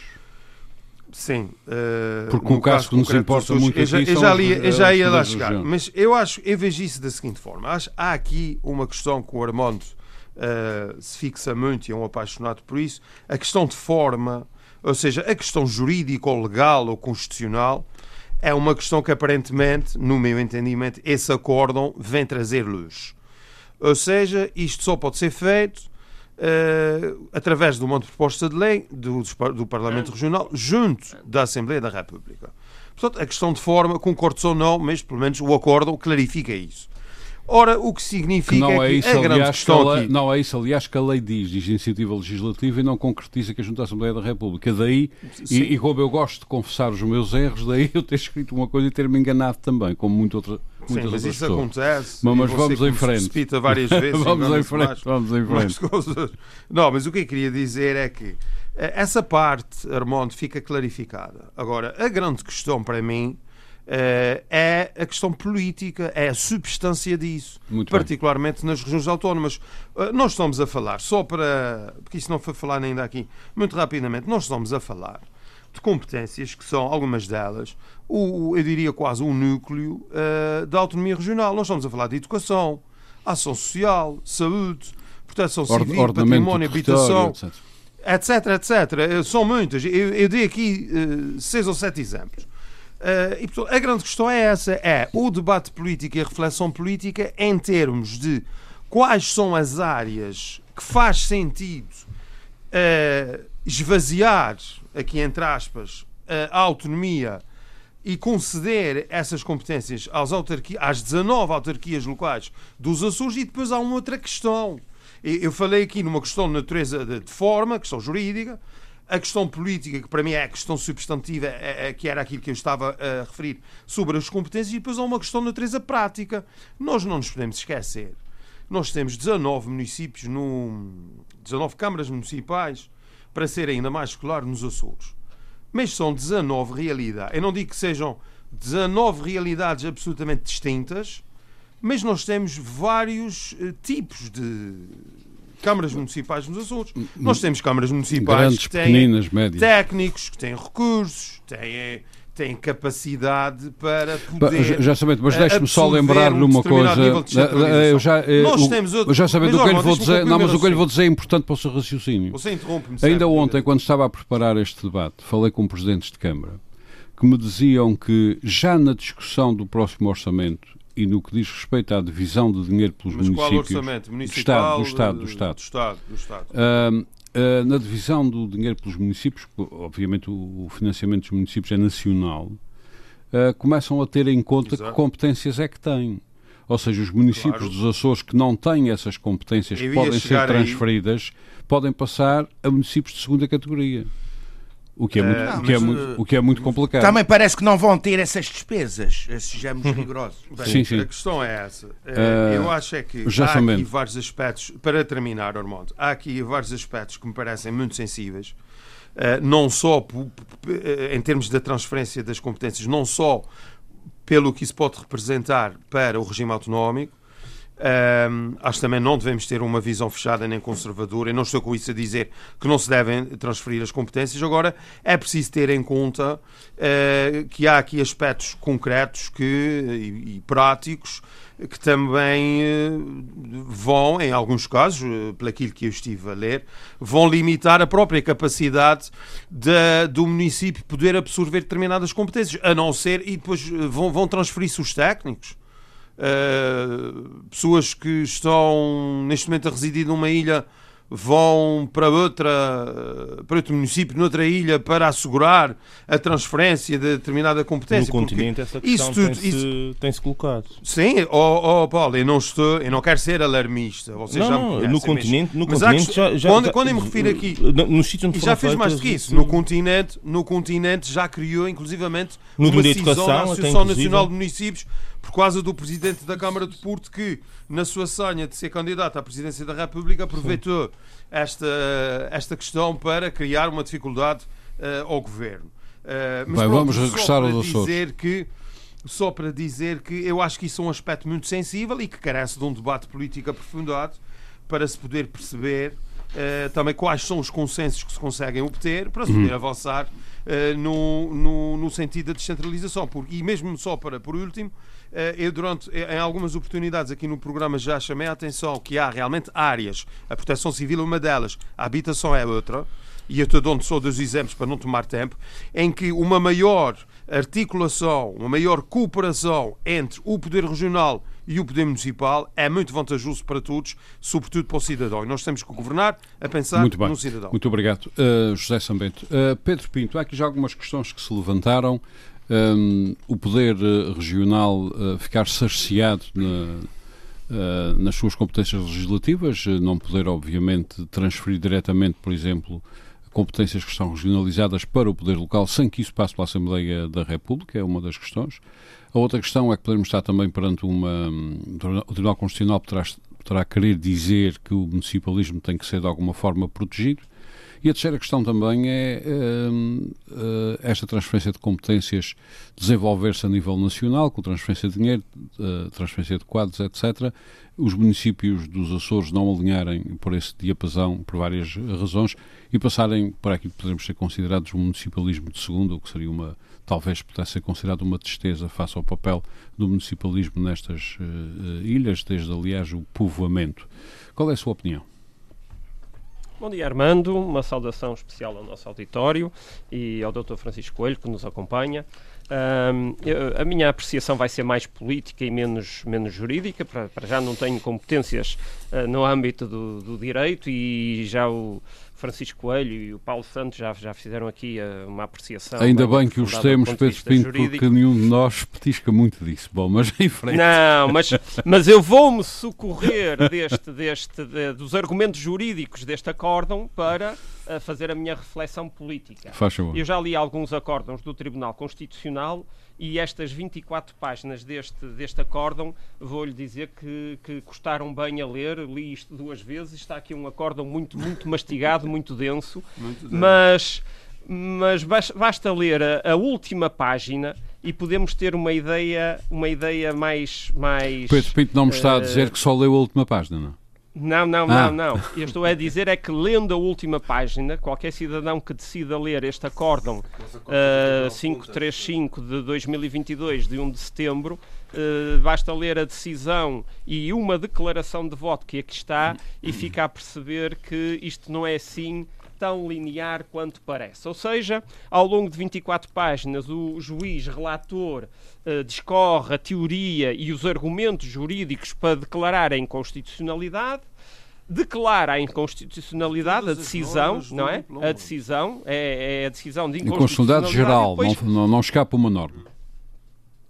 Sim. Uh, Porque caso que nos importa muito eu já, eu já, li, eu já ia lá chegar. Mas eu acho, eu vejo isso da seguinte forma. Acho, há aqui uma questão que o Armando uh, se fixa muito e é um apaixonado por isso. A questão de forma, ou seja, a questão jurídica ou legal ou constitucional é uma questão que aparentemente, no meu entendimento, esse acórdão vem trazer luz. Ou seja, isto só pode ser feito uh, através de uma proposta de lei do, do Parlamento Regional, junto da Assembleia da República. Portanto, a questão de forma, concordo ou não, mas pelo menos o acordo clarifica isso. Ora, o que significa que não é, isso, a grande aliás, questão que aqui... Não é isso, aliás, que a lei diz, diz iniciativa legislativa e não concretiza que a Junta Assembleia da República. Daí, e, e, como eu gosto de confessar os meus erros, daí eu ter escrito uma coisa e ter-me enganado também, como muito outra, Sim, mas isso pessoas. acontece. Mas, mas vamos em frente. repita várias vezes. vamos, em frente, mais, vamos em frente. Não, mas o que eu queria dizer é que eh, essa parte, Armando, fica clarificada. Agora, a grande questão para mim é a questão política, é a substância disso, Muito particularmente bem. nas regiões autónomas. Uh, nós estamos a falar, só para. porque isso não foi falado ainda aqui, muito rapidamente, nós estamos a falar de competências que são, algumas delas, o, eu diria quase o núcleo uh, da autonomia regional. Nós estamos a falar de educação, ação social, saúde, proteção civil, Ord património, habitação, etc. etc, etc. São muitas. Eu, eu dei aqui uh, seis ou sete exemplos. Uh, e, portanto, a grande questão é essa: é o debate político e a reflexão política em termos de quais são as áreas que faz sentido uh, esvaziar, aqui entre aspas, a autonomia e conceder essas competências às, às 19 autarquias locais dos Açores e depois há uma outra questão. Eu falei aqui numa questão de natureza de forma, questão jurídica, a questão política, que para mim é a questão substantiva, é, é, que era aquilo que eu estava a referir sobre as competências, e depois há uma questão de natureza prática. Nós não nos podemos esquecer. Nós temos 19 municípios, no, 19 câmaras municipais, para ser ainda mais escolar nos Açores mas são 19 realidades. Eu não digo que sejam 19 realidades absolutamente distintas, mas nós temos vários uh, tipos de câmaras municipais nos Açores. Nós temos câmaras municipais Grandes, que têm técnicos, que têm recursos, têm tem capacidade para poder. Já sabendo, mas deixe-me só lembrar-lhe uma coisa. Eu já, eu, Nós temos outro, já sabendo o que lhe vou dizer. Não, mas o que eu lhe vou dizer é importante para o seu raciocínio. Você interrompe-me. Ainda ontem, quando estava a preparar este debate, falei com presidentes de Câmara que me diziam que já na discussão do próximo orçamento e no que diz respeito à divisão de dinheiro pelos mas municípios. Qual orçamento? Municipal, do Estado, do Estado. Do Estado. Do Estado. Uh, Uh, na divisão do dinheiro pelos municípios, obviamente o, o financiamento dos municípios é nacional, uh, começam a ter em conta Exato. que competências é que têm. Ou seja, os municípios claro. dos Açores que não têm essas competências que podem ser transferidas aí. podem passar a municípios de segunda categoria. O que é, muito, não, o que é, muito, uh, o que é muito complicado. Também parece que não vão ter essas despesas, sejamos rigorosos. Bem, sim, sim. A questão é essa. Uh, eu acho é que há aqui vários aspectos, para terminar, Armando, há aqui vários aspectos que me parecem muito sensíveis, uh, não só em termos da transferência das competências, não só pelo que isso pode representar para o regime autonómico, um, acho que também não devemos ter uma visão fechada nem conservadora. Eu não estou com isso a dizer que não se devem transferir as competências. Agora, é preciso ter em conta uh, que há aqui aspectos concretos que, e, e práticos que também uh, vão, em alguns casos, uh, pelaquilo que eu estive a ler, vão limitar a própria capacidade de, do município poder absorver determinadas competências, a não ser, e depois vão, vão transferir-se os técnicos Uh, pessoas que estão neste momento a residir numa ilha vão para outra para outro município, noutra ilha, para assegurar a transferência de determinada competência. No continente essa questão tem-se isso... tem colocado. Sim, oh, oh, Paulo, eu não estou, eu não quero ser alarmista. Vocês não, já não, no continente, no continente já, já, quando, quando eu me refiro aqui, nos sítios onde e já fez mais do que isso. No continente, no continente já criou, inclusivamente, no uma decisão da Associação Nacional de Municípios por causa do presidente da Câmara de Porto que, na sua sonha de ser candidato à presidência da República, aproveitou esta, esta questão para criar uma dificuldade uh, ao governo. Uh, mas Bem, pronto, vamos regressar ao dizer que só para dizer que eu acho que isso é um aspecto muito sensível e que carece de um debate político aprofundado para se poder perceber uh, também quais são os consensos que se conseguem obter para se poder uhum. avançar uh, no, no, no, sentido da descentralização. Porque, e mesmo só para, por último, eu durante em algumas oportunidades aqui no programa já chamei a atenção que há realmente áreas, a proteção civil é uma delas, a habitação é outra, e eu estou dando só dois exemplos para não tomar tempo, em que uma maior articulação, uma maior cooperação entre o poder regional e o poder municipal é muito vantajoso para todos, sobretudo para o cidadão. E nós temos que governar a pensar no cidadão. Muito obrigado, uh, José Sambento. Uh, Pedro Pinto, há aqui já algumas questões que se levantaram um, o poder uh, regional uh, ficar saciado na, uh, nas suas competências legislativas, não poder, obviamente, transferir diretamente, por exemplo, competências que estão regionalizadas para o poder local sem que isso passe pela Assembleia da República, é uma das questões. A outra questão é que podemos estar também perante uma. O Tribunal Constitucional poderá, poderá querer dizer que o municipalismo tem que ser de alguma forma protegido E a terceira questão também é uh, uh, esta transferência de competências desenvolver-se a nível nacional, com transferência de dinheiro, uh, transferência de quadros, etc. Os municípios dos Açores não alinharem por esse diapasão, por várias razões, e passarem para aquilo que podemos ser considerados um municipalismo de segundo, o que seria uma, talvez pudesse ser considerado uma tristeza face ao papel do municipalismo nestas ilhas, desde aliás o povoamento. Qual é a sua opinião? Bom dia, Armando. Uma saudação especial ao nosso auditório e ao Dr. Francisco Coelho, que nos acompanha. Um, a minha apreciação vai ser mais política e menos, menos jurídica. Para, para já não tenho competências uh, no âmbito do, do, direito e já o, Francisco Coelho e o Paulo Santos já, já fizeram aqui uh, uma apreciação. Ainda bem que os temos, Pedro Pinto, porque nenhum de nós petisca muito disso. Bom, mas em frente. Não, mas, mas eu vou-me socorrer deste, deste, de, dos argumentos jurídicos deste acórdão para uh, fazer a minha reflexão política. Faz favor. Eu já li alguns acórdãos do Tribunal Constitucional e estas 24 páginas deste, deste acórdão, vou-lhe dizer que, que custaram bem a ler, li isto duas vezes, está aqui um acórdão muito, muito mastigado, muito denso, muito mas, mas basta ler a, a, última página e podemos ter uma ideia, uma ideia mais... mais Pedro Pinto não me está uh, a dizer que só leu a última página, não? Não, não, ah. não, não. Eu estou a dizer é que lendo a última página, qualquer cidadão que decida ler este acórdão uh, 535 de 2022, de 1 de setembro, uh, basta ler a decisão e uma declaração de voto que aqui está e fica a perceber que isto não é assim tão linear quanto parece. Ou seja, ao longo de 24 páginas, o juiz relator uh, discorre a teoria e os argumentos jurídicos para declarar a inconstitucionalidade declara a inconstitucionalidade, a decisão, não é? A decisão é, é, a decisão de inconstitucionalidade geral, depois... não, não, não escapa uma norma.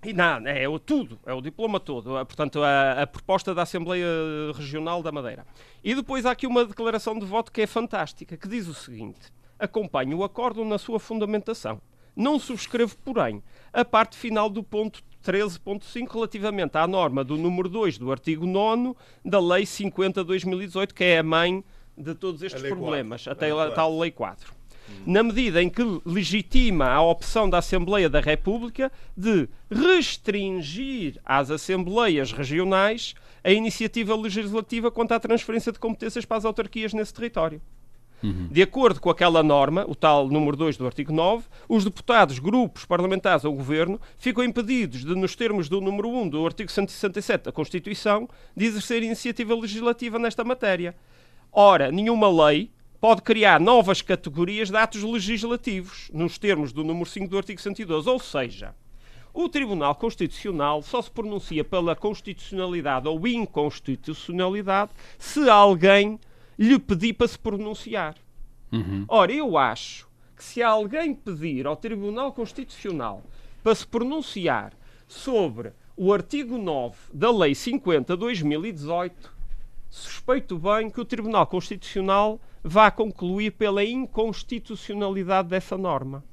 E não, é o tudo, é o diploma todo. É, portanto, a, a, proposta da Assembleia Regional da Madeira. E depois há aqui uma declaração de voto que é fantástica, que diz o seguinte: acompanho o acordo na sua fundamentação. Não subscrevo, porém, a parte final do ponto 13.5 relativamente à norma do número 2 do artigo 9 da Lei 50-2018, que é a mãe de todos estes problemas, 4. até a tal Lei 4 na medida em que legitima a opção da Assembleia da República de restringir às Assembleias regionais a iniciativa legislativa quanto à transferência de competências para as autarquias nesse território. Uhum. De acordo com aquela norma, o tal número 2 do artigo 9, os deputados, grupos parlamentares ou governo ficam impedidos de, nos termos do número 1 do artigo 167 da Constituição, de exercer iniciativa legislativa nesta matéria. Ora, nenhuma lei pode criar novas categorias de atos legislativos, nos termos do número 5 do artigo 112. Ou seja, o Tribunal Constitucional só se pronuncia pela constitucionalidade ou inconstitucionalidade se alguém lhe pedir para se pronunciar. Uhum. Ora, eu acho que se alguém pedir ao Tribunal Constitucional para se pronunciar sobre o artigo 9 da Lei 50 de 2018, suspeito bem que o Tribunal Constitucional vá concluir pela inconstitucionalidade dessa norma.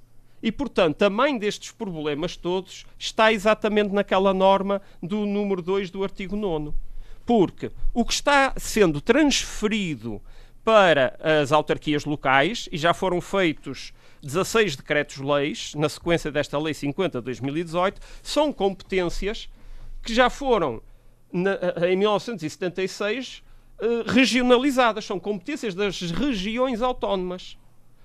E, portanto, a mãe destes problemas todos está exatamente naquela norma do número 2 do artigo 9. Porque o que está sendo transferido para as autarquias locais, e já foram feitos 16 decretos-leis, na sequência desta Lei 50 de 2018, são competências que já foram, na, em 1976, eh, regionalizadas, são competências das regiões autónomas.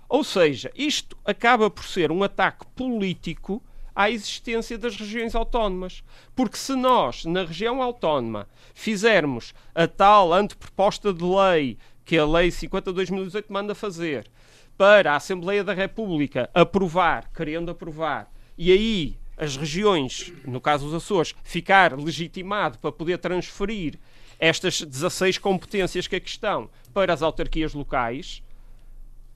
Ou seja, isto acaba por ser um ataque político à existência das regiões autónomas. Porque se nós, na região autónoma, fizermos a tal anteproposta de lei que a Lei 50 de 2018 manda fazer para a Assembleia da República aprovar, querendo aprovar, e aí as regiões, no caso os Açores, ficar legitimado para poder transferir estas 16 competências que aqui estão. Para as autarquias locais,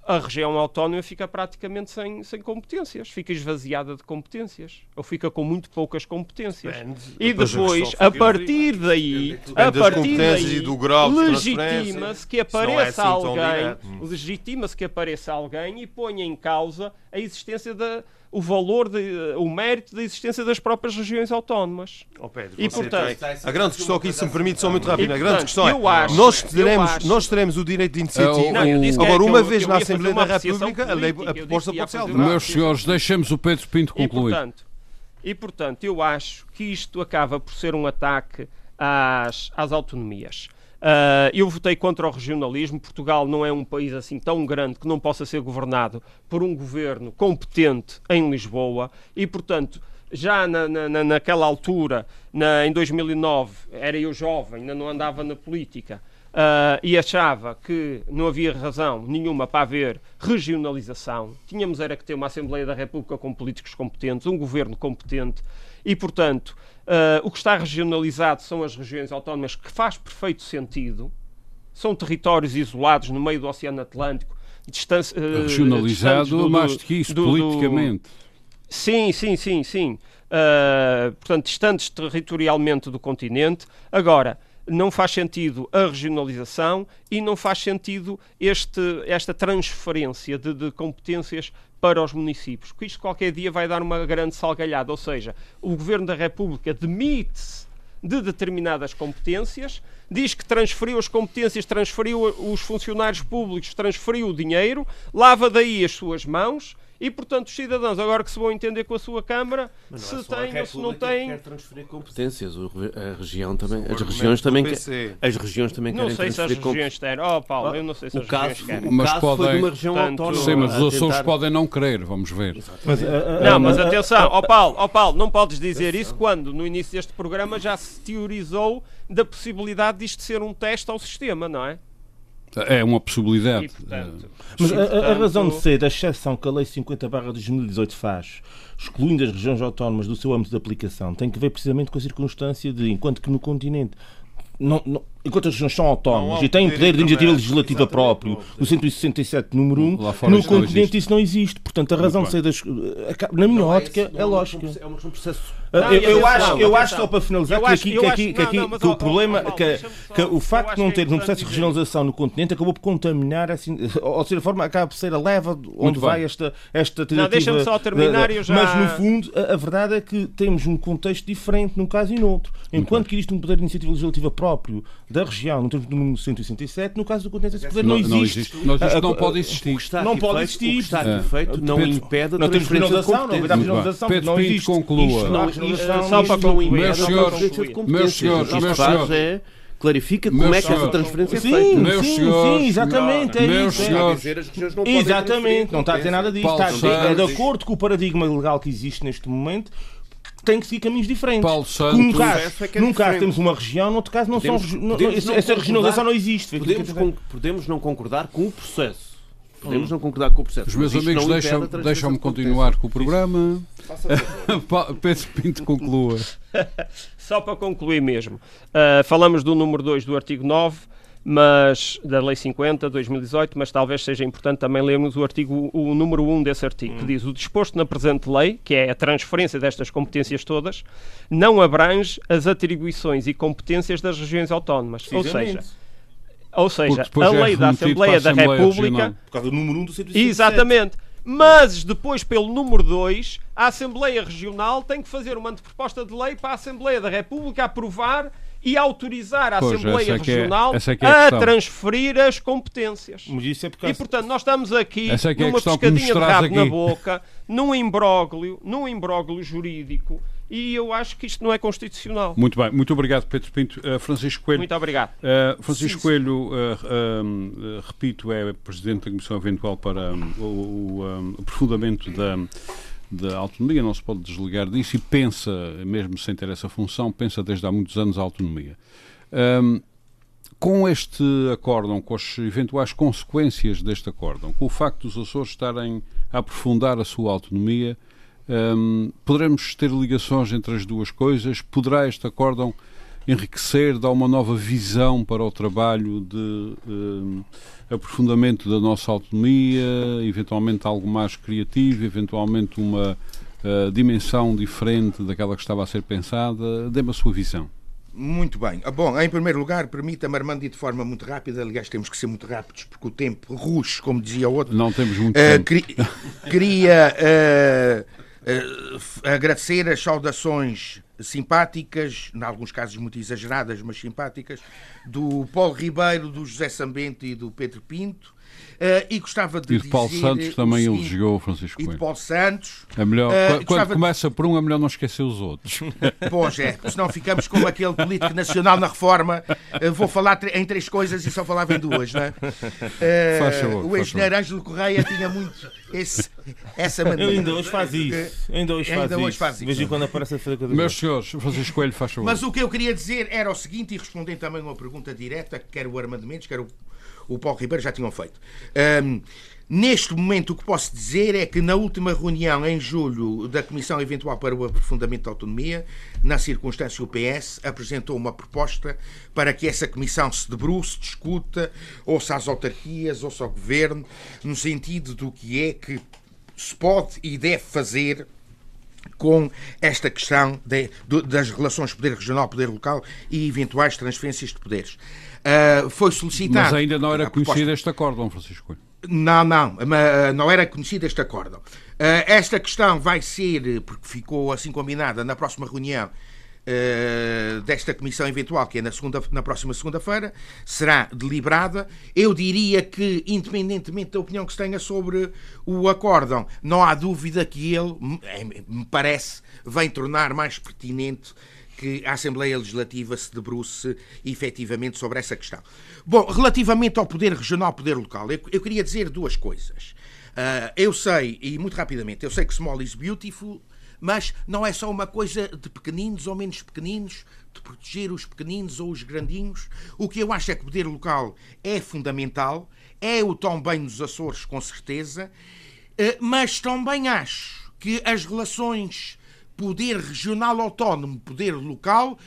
a região autónoma fica praticamente sem, sem competências, fica esvaziada de competências, ou fica com muito poucas competências. Depende, e depois, a partir daí, a partir daí, legitima-se que apareça é assim alguém, legitima-se que apareça alguém e ponha em causa a existência da, o valor, de, o mérito da existência das próprias regiões autónomas. Oh Pedro, e, portanto, tem... a grande questão aqui, se me permite, só muito rápido, a grande questão é, acho, nós, teremos, acho... nós teremos o direito de iniciativa. Não, Agora, uma vez eu, na Assembleia da República, a, lei, a proposta pode ser alterada. Meus senhores, deixemos o Pedro Pinto concluir. E portanto, e, portanto, eu acho que isto acaba por ser um ataque às, às autonomias. Uh, eu votei contra o regionalismo. Portugal não é um país assim tão grande que não possa ser governado por um governo competente em Lisboa e, portanto, já na, na, naquela altura, na, em 2009, era eu jovem, ainda não andava na política. Uh, e achava que não havia razão nenhuma para haver regionalização. Tínhamos era que ter uma Assembleia da República com políticos competentes, um governo competente e, portanto, uh, o que está regionalizado são as regiões autónomas, que faz perfeito sentido. São territórios isolados no meio do Oceano Atlântico, distância, uh, regionalizado, do, mais do que isso, do, politicamente. Do... Sim, sim, sim, sim. Uh, portanto, distantes territorialmente do continente. Agora, não faz sentido a regionalização e não faz sentido este, esta transferência de, de competências para os municípios, porque isto qualquer dia vai dar uma grande salgalhada, ou seja, o Governo da República demite-se de determinadas competências, diz que transferiu as competências, transferiu os funcionários públicos, transferiu o dinheiro, lava daí as suas mãos e, portanto, os cidadãos, agora que se vão entender com a sua Câmara, é se têm ou se não têm. quer transferir competências. A região também, as regiões também, que, as regiões também não querem sei se as regiões querem. Oh, Paulo, eu não sei se o as caso, regiões querem. O mas caso podem, foi de uma região Tanto... autónoma. Sim, mas os Açores tentar... podem não querer, vamos ver. Mas, uh, uh, não, mas atenção, ó oh, Paulo, oh, Paulo, não podes dizer isso quando, no início deste programa, já se teorizou da possibilidade disto ser um teste ao sistema, não é? É uma possibilidade. E, portanto, Mas a, a, razão de ser da exceção que a Lei 50 2018 faz, excluindo as regiões autónomas do seu âmbito de aplicação, tem que ver precisamente com a circunstância de, enquanto que no continente não, não, enquanto as regiões são autónomas e têm poder de iniciativa legislativa próprio, o 167 número 1, no continente isso não existe. Portanto, a razão de ser das. Na minha ótica, é, lógico. É um processo. Ah, eu, acho, eu acho, só para finalizar, que aqui, que, aqui, que, aqui, que o problema, que, que o facto de não ter um processo de regionalização no continente acabou por contaminar, assim, ou seja, a forma acaba por ser a leva onde vai esta, esta tentativa. Deixa-me só terminar e eu já. Mas, no fundo, a, a, verdade é que temos um contexto diferente num caso e no outro. Enquanto que existe um poder de iniciativa legislativa próprio da região, no termo do número 167, no caso do continente, esse poder não, não existe. Não, existe. não, não pode existir. Não pode existir. O que está aqui feito não impede a transferência de competências. Pedro Pinto conclua. Só para concluir. Meus senhores, meus senhores, meus senhores. É clarifica como é que essa transferência é sim, é feita. Meus sim, senhores, sim, exatamente. É meus isso, senhores. É. Exatamente, não está a dizer nada disso. Está a dizer, é de acordo com o paradigma legal que existe neste momento, tem que seguir caminhos diferentes. Paulo Santos. Num caso, é num caso temos uma região, no outro caso não podemos, são. Podemos não essa regionalização não existe. Podemos, podemos não concordar com o processo. Podemos hum. não concordar com o processo. Os meus amigos deixam-me deixam continuar com o programa. Pedro Pinto conclua. Só para concluir mesmo. Uh, falamos do número 2 do artigo 9 mas da Lei 50 2018, mas talvez seja importante também lermos o artigo, o número 1 desse artigo, hum. que diz o disposto na presente lei, que é a transferência destas competências todas, não abrange as atribuições e competências das regiões autónomas. Ou seja, ou seja, a é lei da Assembleia da Assembleia República. Por causa do número 1 do 167. Exatamente. Mas depois, pelo número 2, a Assembleia Regional tem que fazer uma anteproposta de lei para a Assembleia da República aprovar e autorizar a pois, Assembleia é, é Regional é, é a, a transferir as competências. É e, portanto, nós estamos aqui é numa pescadinha de rabo aqui. na boca, num imbróglio, num imbróglio jurídico, e eu acho que isto não é constitucional. Muito bem, muito obrigado, Pedro Pinto. Uh, Francisco Coelho. Muito obrigado. Uh, Francisco Sim. Coelho, uh, repito, é Presidente da Comissão Eventual para um, o, o um, aprofundamento da da autonomia, não se pode desligar disso e pensa, mesmo sem ter essa função, pensa desde há muitos anos a autonomia. Um, com este acórdão, com as eventuais consequências deste acórdão, com o facto dos Açores estarem a aprofundar a sua autonomia, um, poderemos ter ligações entre as duas coisas? Poderá este acórdão enriquecer, dar uma nova visão para o trabalho de um, aprofundamento da nossa autonomia, eventualmente algo mais criativo, eventualmente uma uh, dimensão diferente daquela que estava a ser pensada? Dê-me a sua visão. Muito bem. Ah, bom, em primeiro lugar, permita-me, Armando, de forma muito rápida. Aliás, temos que ser muito rápidos, porque o tempo ruge, como dizia o outro. Não temos muito uh, tempo. queria uh, agradecer as saudações simpáticas, em alguns casos muito exageradas, mas simpáticas, do Paulo Ribeiro, do José Sambento e do Pedro Pinto. Uh, e gostava de e de Paulo Santos também seguinte, elogiou o Francisco Coelho. E de Paulo Santos. É melhor, uh, quando começa de... por um, é melhor não esquecer os outros. Pois é, senão ficamos como aquele político nacional na reforma. Uh, vou falar em três coisas e só falava em duas, não é? faz favor, o engenheiro Ângelo Correia tinha muito esse, essa maneira. Ainda hoje faz isso. Ainda hoje faz, ainda hoje faz isso. Vejo quando aparece a feira Meus senhores, Francisco Coelho, faz favor. Mas o que eu queria dizer era o seguinte, e respondendo também a uma pergunta direta, que quer o Armando Mendes, quer o o Paulo Ribeiro já tinham feito. Um, Neste momento, o que posso dizer é que na última reunião, em julho, da Comissão Eventual para o Aprofundamento da Autonomia, na circunstância, o PS apresentou uma proposta para que essa comissão se debruce, discuta, ouça as autarquias, ouça o governo, no sentido do que é que se pode e deve fazer com esta questão de, de, das relações poder regional, poder local e eventuais transferências de poderes. Uh, foi solicitado. Mas ainda não era conhecido este acordo, Francisco. Não, não, ah, não era conhecido este acordo. Uh, esta questão vai ser, porque ficou assim combinada, na próxima reunião desta comissão eventual, que é na, segunda, na próxima segunda-feira, será deliberada. Eu diria que, independentemente da opinião que se tenha sobre o acórdão, não há dúvida que ele, me parece, vem tornar mais pertinente que a Assembleia Legislativa se debruce efetivamente sobre essa questão. Bom, relativamente ao poder regional, poder local, eu, eu queria dizer duas coisas. Uh, eu sei, e muito rapidamente, eu sei que small is beautiful, mas não é só uma coisa de pequeninos ou menos pequeninos, de proteger os pequeninos ou os grandinhos. O que eu acho é que o poder local é fundamental, é o tão bem nos Açores, com certeza, uh, mas também acho que as relações poder regional autónomo, poder local,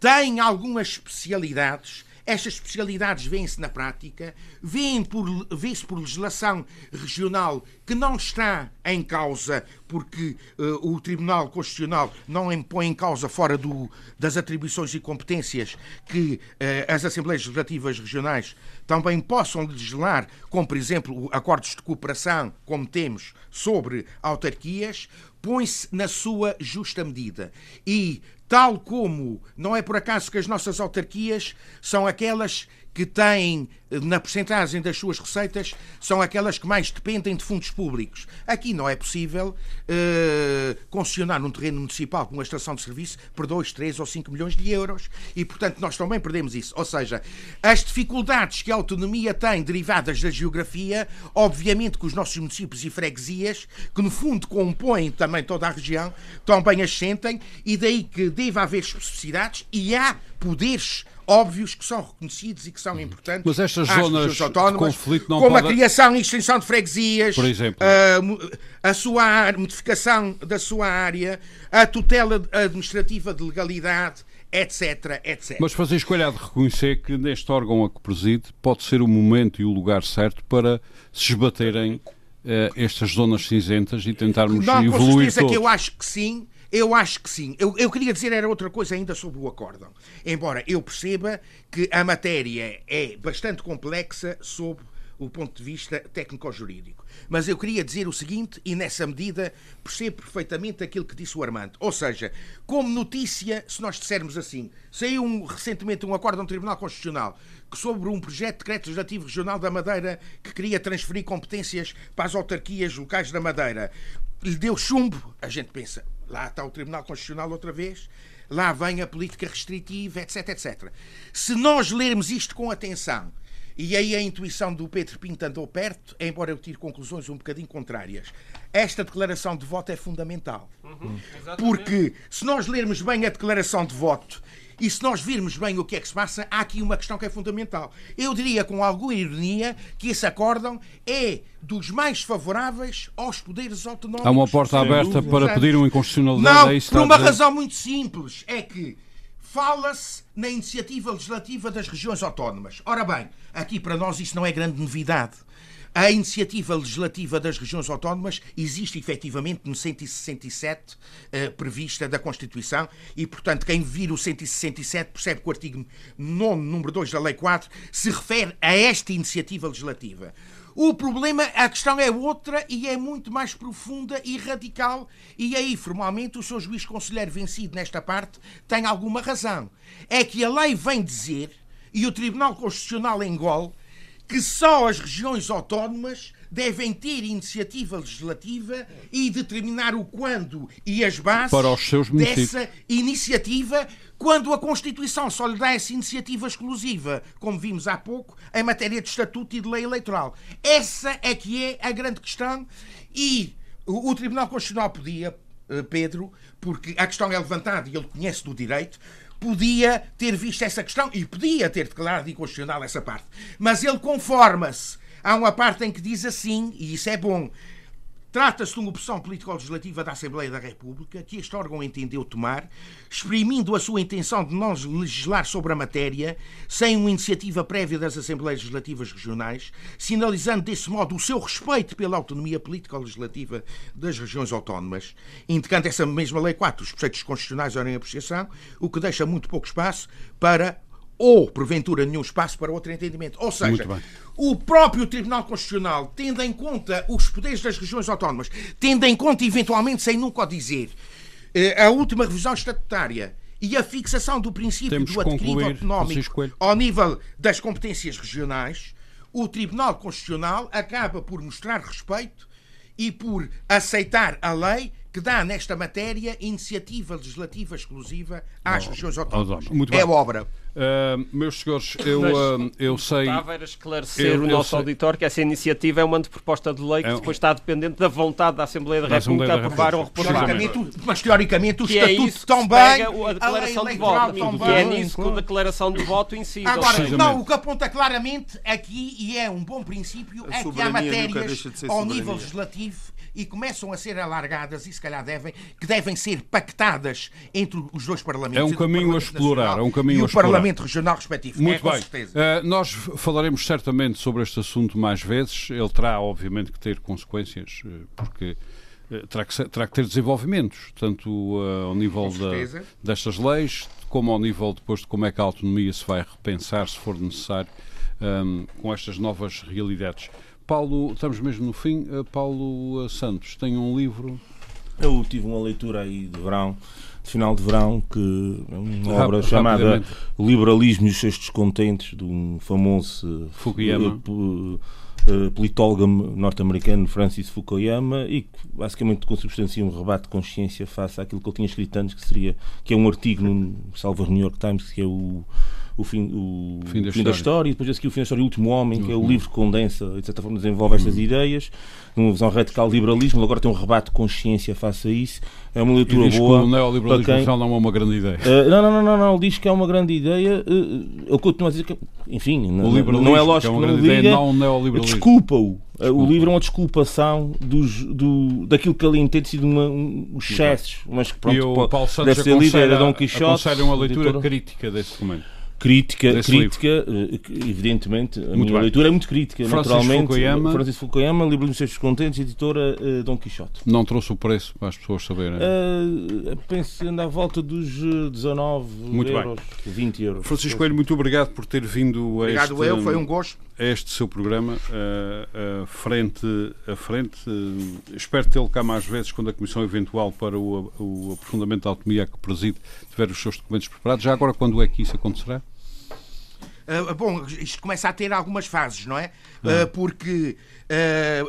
tem algumas especialidades. Estas especialidades vêm-se na prática, vêm por, vê-se por legislação regional que não está em causa, porque uh, o Tribunal Constitucional não impõe em causa fora do, das atribuições e competências que uh, as Assembleias Legislativas Regionais também possam legislar, como por exemplo acordos de cooperação, como temos sobre autarquias, põe-se na sua justa medida. E, tal como não é por acaso que as nossas autarquias são aquelas que têm, na porcentagem das suas receitas, são aquelas que mais dependem de fundos públicos. Aqui não é possível uh, concessionar um terreno municipal com uma estação de serviço por 2, 3 ou 5 milhões de euros e, portanto, nós também perdemos isso. Ou seja, as dificuldades que a autonomia tem derivadas da geografia, obviamente que os nossos municípios e freguesias, que no fundo compõem também toda a região, também as sentem e daí que deve haver especificidades e há poderes óbvios que são reconhecidos e que são importantes. Mas estas zonas de conflito não como pode... a criação e extensão de freguesias, por exemplo, a, a sua modificação da sua área, a tutela administrativa de legalidade, etc, etc. Mas fazer escolha de reconhecer que neste órgão a que preside pode ser o momento e o lugar certo para se esbaterem uh, estas zonas cinzentas e tentarmos não, evoluir com certeza todos. que eu acho que sim, eu acho que sim. Eu, eu, queria dizer era outra coisa ainda sobre o acórdão. Embora eu perceba que a matéria é bastante complexa sob o ponto de vista técnico-jurídico. Mas eu queria dizer o seguinte, e nessa medida percebo perfeitamente aquilo que disse o Armando. Ou seja, como notícia, se nós dissermos assim, saiu um, recentemente um acordo no Tribunal Constitucional sobre um projeto de decreto legislativo regional da Madeira que queria transferir competências para as autarquias locais da Madeira, lhe deu chumbo, a gente pensa, Lá está o Tribunal Constitucional outra vez, lá vem a política restritiva, etc, etc. Se nós lermos isto com atenção, e aí a intuição do Pedro Pinto andou perto, embora eu tire conclusões um bocadinho contrárias, esta declaração de voto é fundamental. Uhum, Porque se nós lermos bem a declaração de voto e se nós virmos bem o que é que se passa, há aqui uma questão que é fundamental. Eu diria com alguma ironia que esse acórdão é dos mais favoráveis aos poderes autonómicos. Há uma porta aberta para pedir uma inconstitucionalidade. Não, por uma razão muito simples. É que fala-se na iniciativa legislativa das regiões autónomas. Ora bem, aqui para nós isso não é grande novidade. A iniciativa legislativa das regiões autónomas existe efetivamente no 167 uh, prevista da Constituição e, portanto, quem vir o 167 percebe que o artigo 9, número 2 da Lei 4 se refere a esta iniciativa legislativa. O problema, a questão é outra e é muito mais profunda e radical. E aí, formalmente, o seu juiz conselheiro vencido nesta parte tem alguma razão. É que a lei vem dizer, e o Tribunal Constitucional engole, que só as regiões autónomas devem ter iniciativa legislativa e determinar o quando e as bases Para os seus dessa iniciativa, quando a Constituição só lhe dá essa iniciativa exclusiva, como vimos há pouco, em matéria de estatuto e de lei eleitoral. Essa é que é a grande questão e o, Tribunal Constitucional podia, eh, Pedro, porque a questão é levantada e ele conhece do direito, podia ter visto essa questão e podia ter declarado inconstitucional essa parte. Mas ele conforma-se. Há uma parte em que diz assim, e isso é bom, Trata-se de uma opção político-legislativa da Assembleia da República que este órgão entendeu tomar, exprimindo a sua intenção de não legislar sobre a matéria sem uma iniciativa prévia das Assembleias Legislativas Regionais, sinalizando desse modo o seu respeito pela autonomia político-legislativa das regiões autónomas, indicando essa mesma Lei 4 os preceitos constitucionais em apreciação, o que deixa muito pouco espaço para ou, porventura, nenhum espaço para outro entendimento. Ou seja, o próprio Tribunal Constitucional, tendo em conta os poderes das regiões autónomas, tendo em conta, eventualmente, sem nunca o dizer, eh, a última revisão estatutária e a fixação do princípio Temos do adquirido autonómico ao nível das competências regionais, o Tribunal Constitucional acaba por mostrar respeito e por aceitar a lei que dá nesta matéria iniciativa legislativa exclusiva às regiões autónomas. é obra. Uh, meus senhores, eu, uh, eu sei. Estava a esclarecer eu, o nosso sei. auditor que essa iniciativa é uma proposta de lei que é, depois está dependente da vontade da Assembleia da, da República a aprovar ou reprovar. Mas teoricamente o que Estatuto é também. A declaração a de voto. Que é nisso que a declaração de voto incide. Agora, não, o que aponta claramente aqui, e é um bom princípio, a é que há matérias ao nível legislativo e começam a ser alargadas, e se calhar devem, que devem ser pactadas entre os dois parlamentos. É um caminho a explorar, é um caminho e a o Parlamento Regional respectivo. Muito é, bem. Uh, nós falaremos certamente sobre este assunto mais vezes. Ele terá, obviamente, que ter consequências, eh, porque uh, terá, que terá que ter desenvolvimentos, tanto uh, ao nível da, destas leis, como ao nível depois de como é que a autonomia se vai repensar, se for necessário, um, com estas novas realidades. Paulo, estamos mesmo no fim. Uh, Paulo uh, Santos tem um livro. Eu tive uma leitura aí de verão, de final de verão, que é uma obra chamada Liberalismo e os seus descontentes, de um famoso Fukuyama. Uh, politólogo norte-americano Francis Fukuyama e que basicamente consubstancia um rebate de consciência face àquilo que ele tinha escrito antes, que seria que é um artigo no Salvador New York Times, que é o o fim, o fim, da, fim da, história. e depois a seguir o fim da história, o último homem, que é o livro que condensa e de certa forma desenvolve estas uhum. ideias, numa visão radical liberalismo, agora tem um rebate de consciência face a isso. É uma leitura e diz boa. Que o neoliberalismo quem... não é uma grande ideia. Uh, não, não, não, não, não, ele diz que é uma grande ideia. Uh, ele continua a dizer que, enfim, não, não, é lógico que, é que não diga. Não Desculpa-o. Desculpa. O livro é uma desculpação dos, do, daquilo que ele entende sido uma, um, os excessos, mas que pronto, e o Paulo Santos deve ser líder, Dom Quixote. Aconselha uma leitura editora. crítica desse documento crítica, crítica eh, evidentemente, a muito minha bem. leitura é muito crítica, Francis naturalmente. Fukuyama, Francis Fukuyama, Livro dos Seus Contentes, editora uh, Dom Quixote. Não trouxe o preço para as pessoas saberem? Uh, penso que anda à volta dos 19 muito euros, bem. 20 euros. Francisco Coelho, muito obrigado por ter vindo a obrigado este, eu, foi um gosto. Este seu programa, uh, frente a frente. espero tê-lo cá mais vezes quando a Comissão Eventual para o, o aprofundamento da autonomia que preside tiver os seus documentos preparados. Já agora, quando é que isso acontecerá? Uh, bom, isto começa a ter algumas fases, não é? Uh, porque,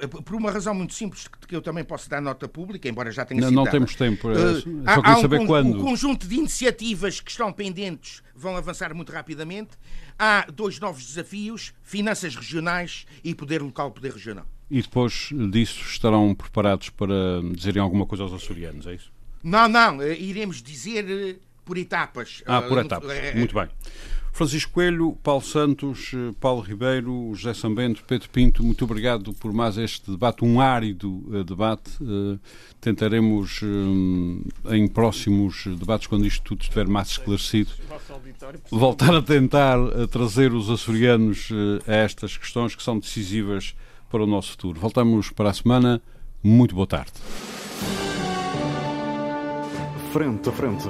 uh, por uma razão muito simples, que eu também posso dar nota pública, embora já tenha não, citado. Não temos tempo, só há, há um, saber quando. Um conjunto de iniciativas que estão pendentes vão avançar muito rapidamente. Há dois novos desafios, finanças regionais e poder local, poder regional. E depois disso estarão preparados para dizerem alguma coisa aos açorianos, é isso? Não, não, iremos dizer por etapas. Ah, por etapas, muito bem. Francisco Coelho, Paulo Santos, eh, Paulo Ribeiro, José Sambento, Pedro Pinto, muito obrigado por mais este debate, um árido uh, debate. Uh, tentaremos em próximos debates, quando isto tudo estiver mais esclarecido, voltar a tentar trazer os açorianos a estas questões que são decisivas para o nosso futuro. Voltamos para a semana. Muito boa tarde. Frente a frente.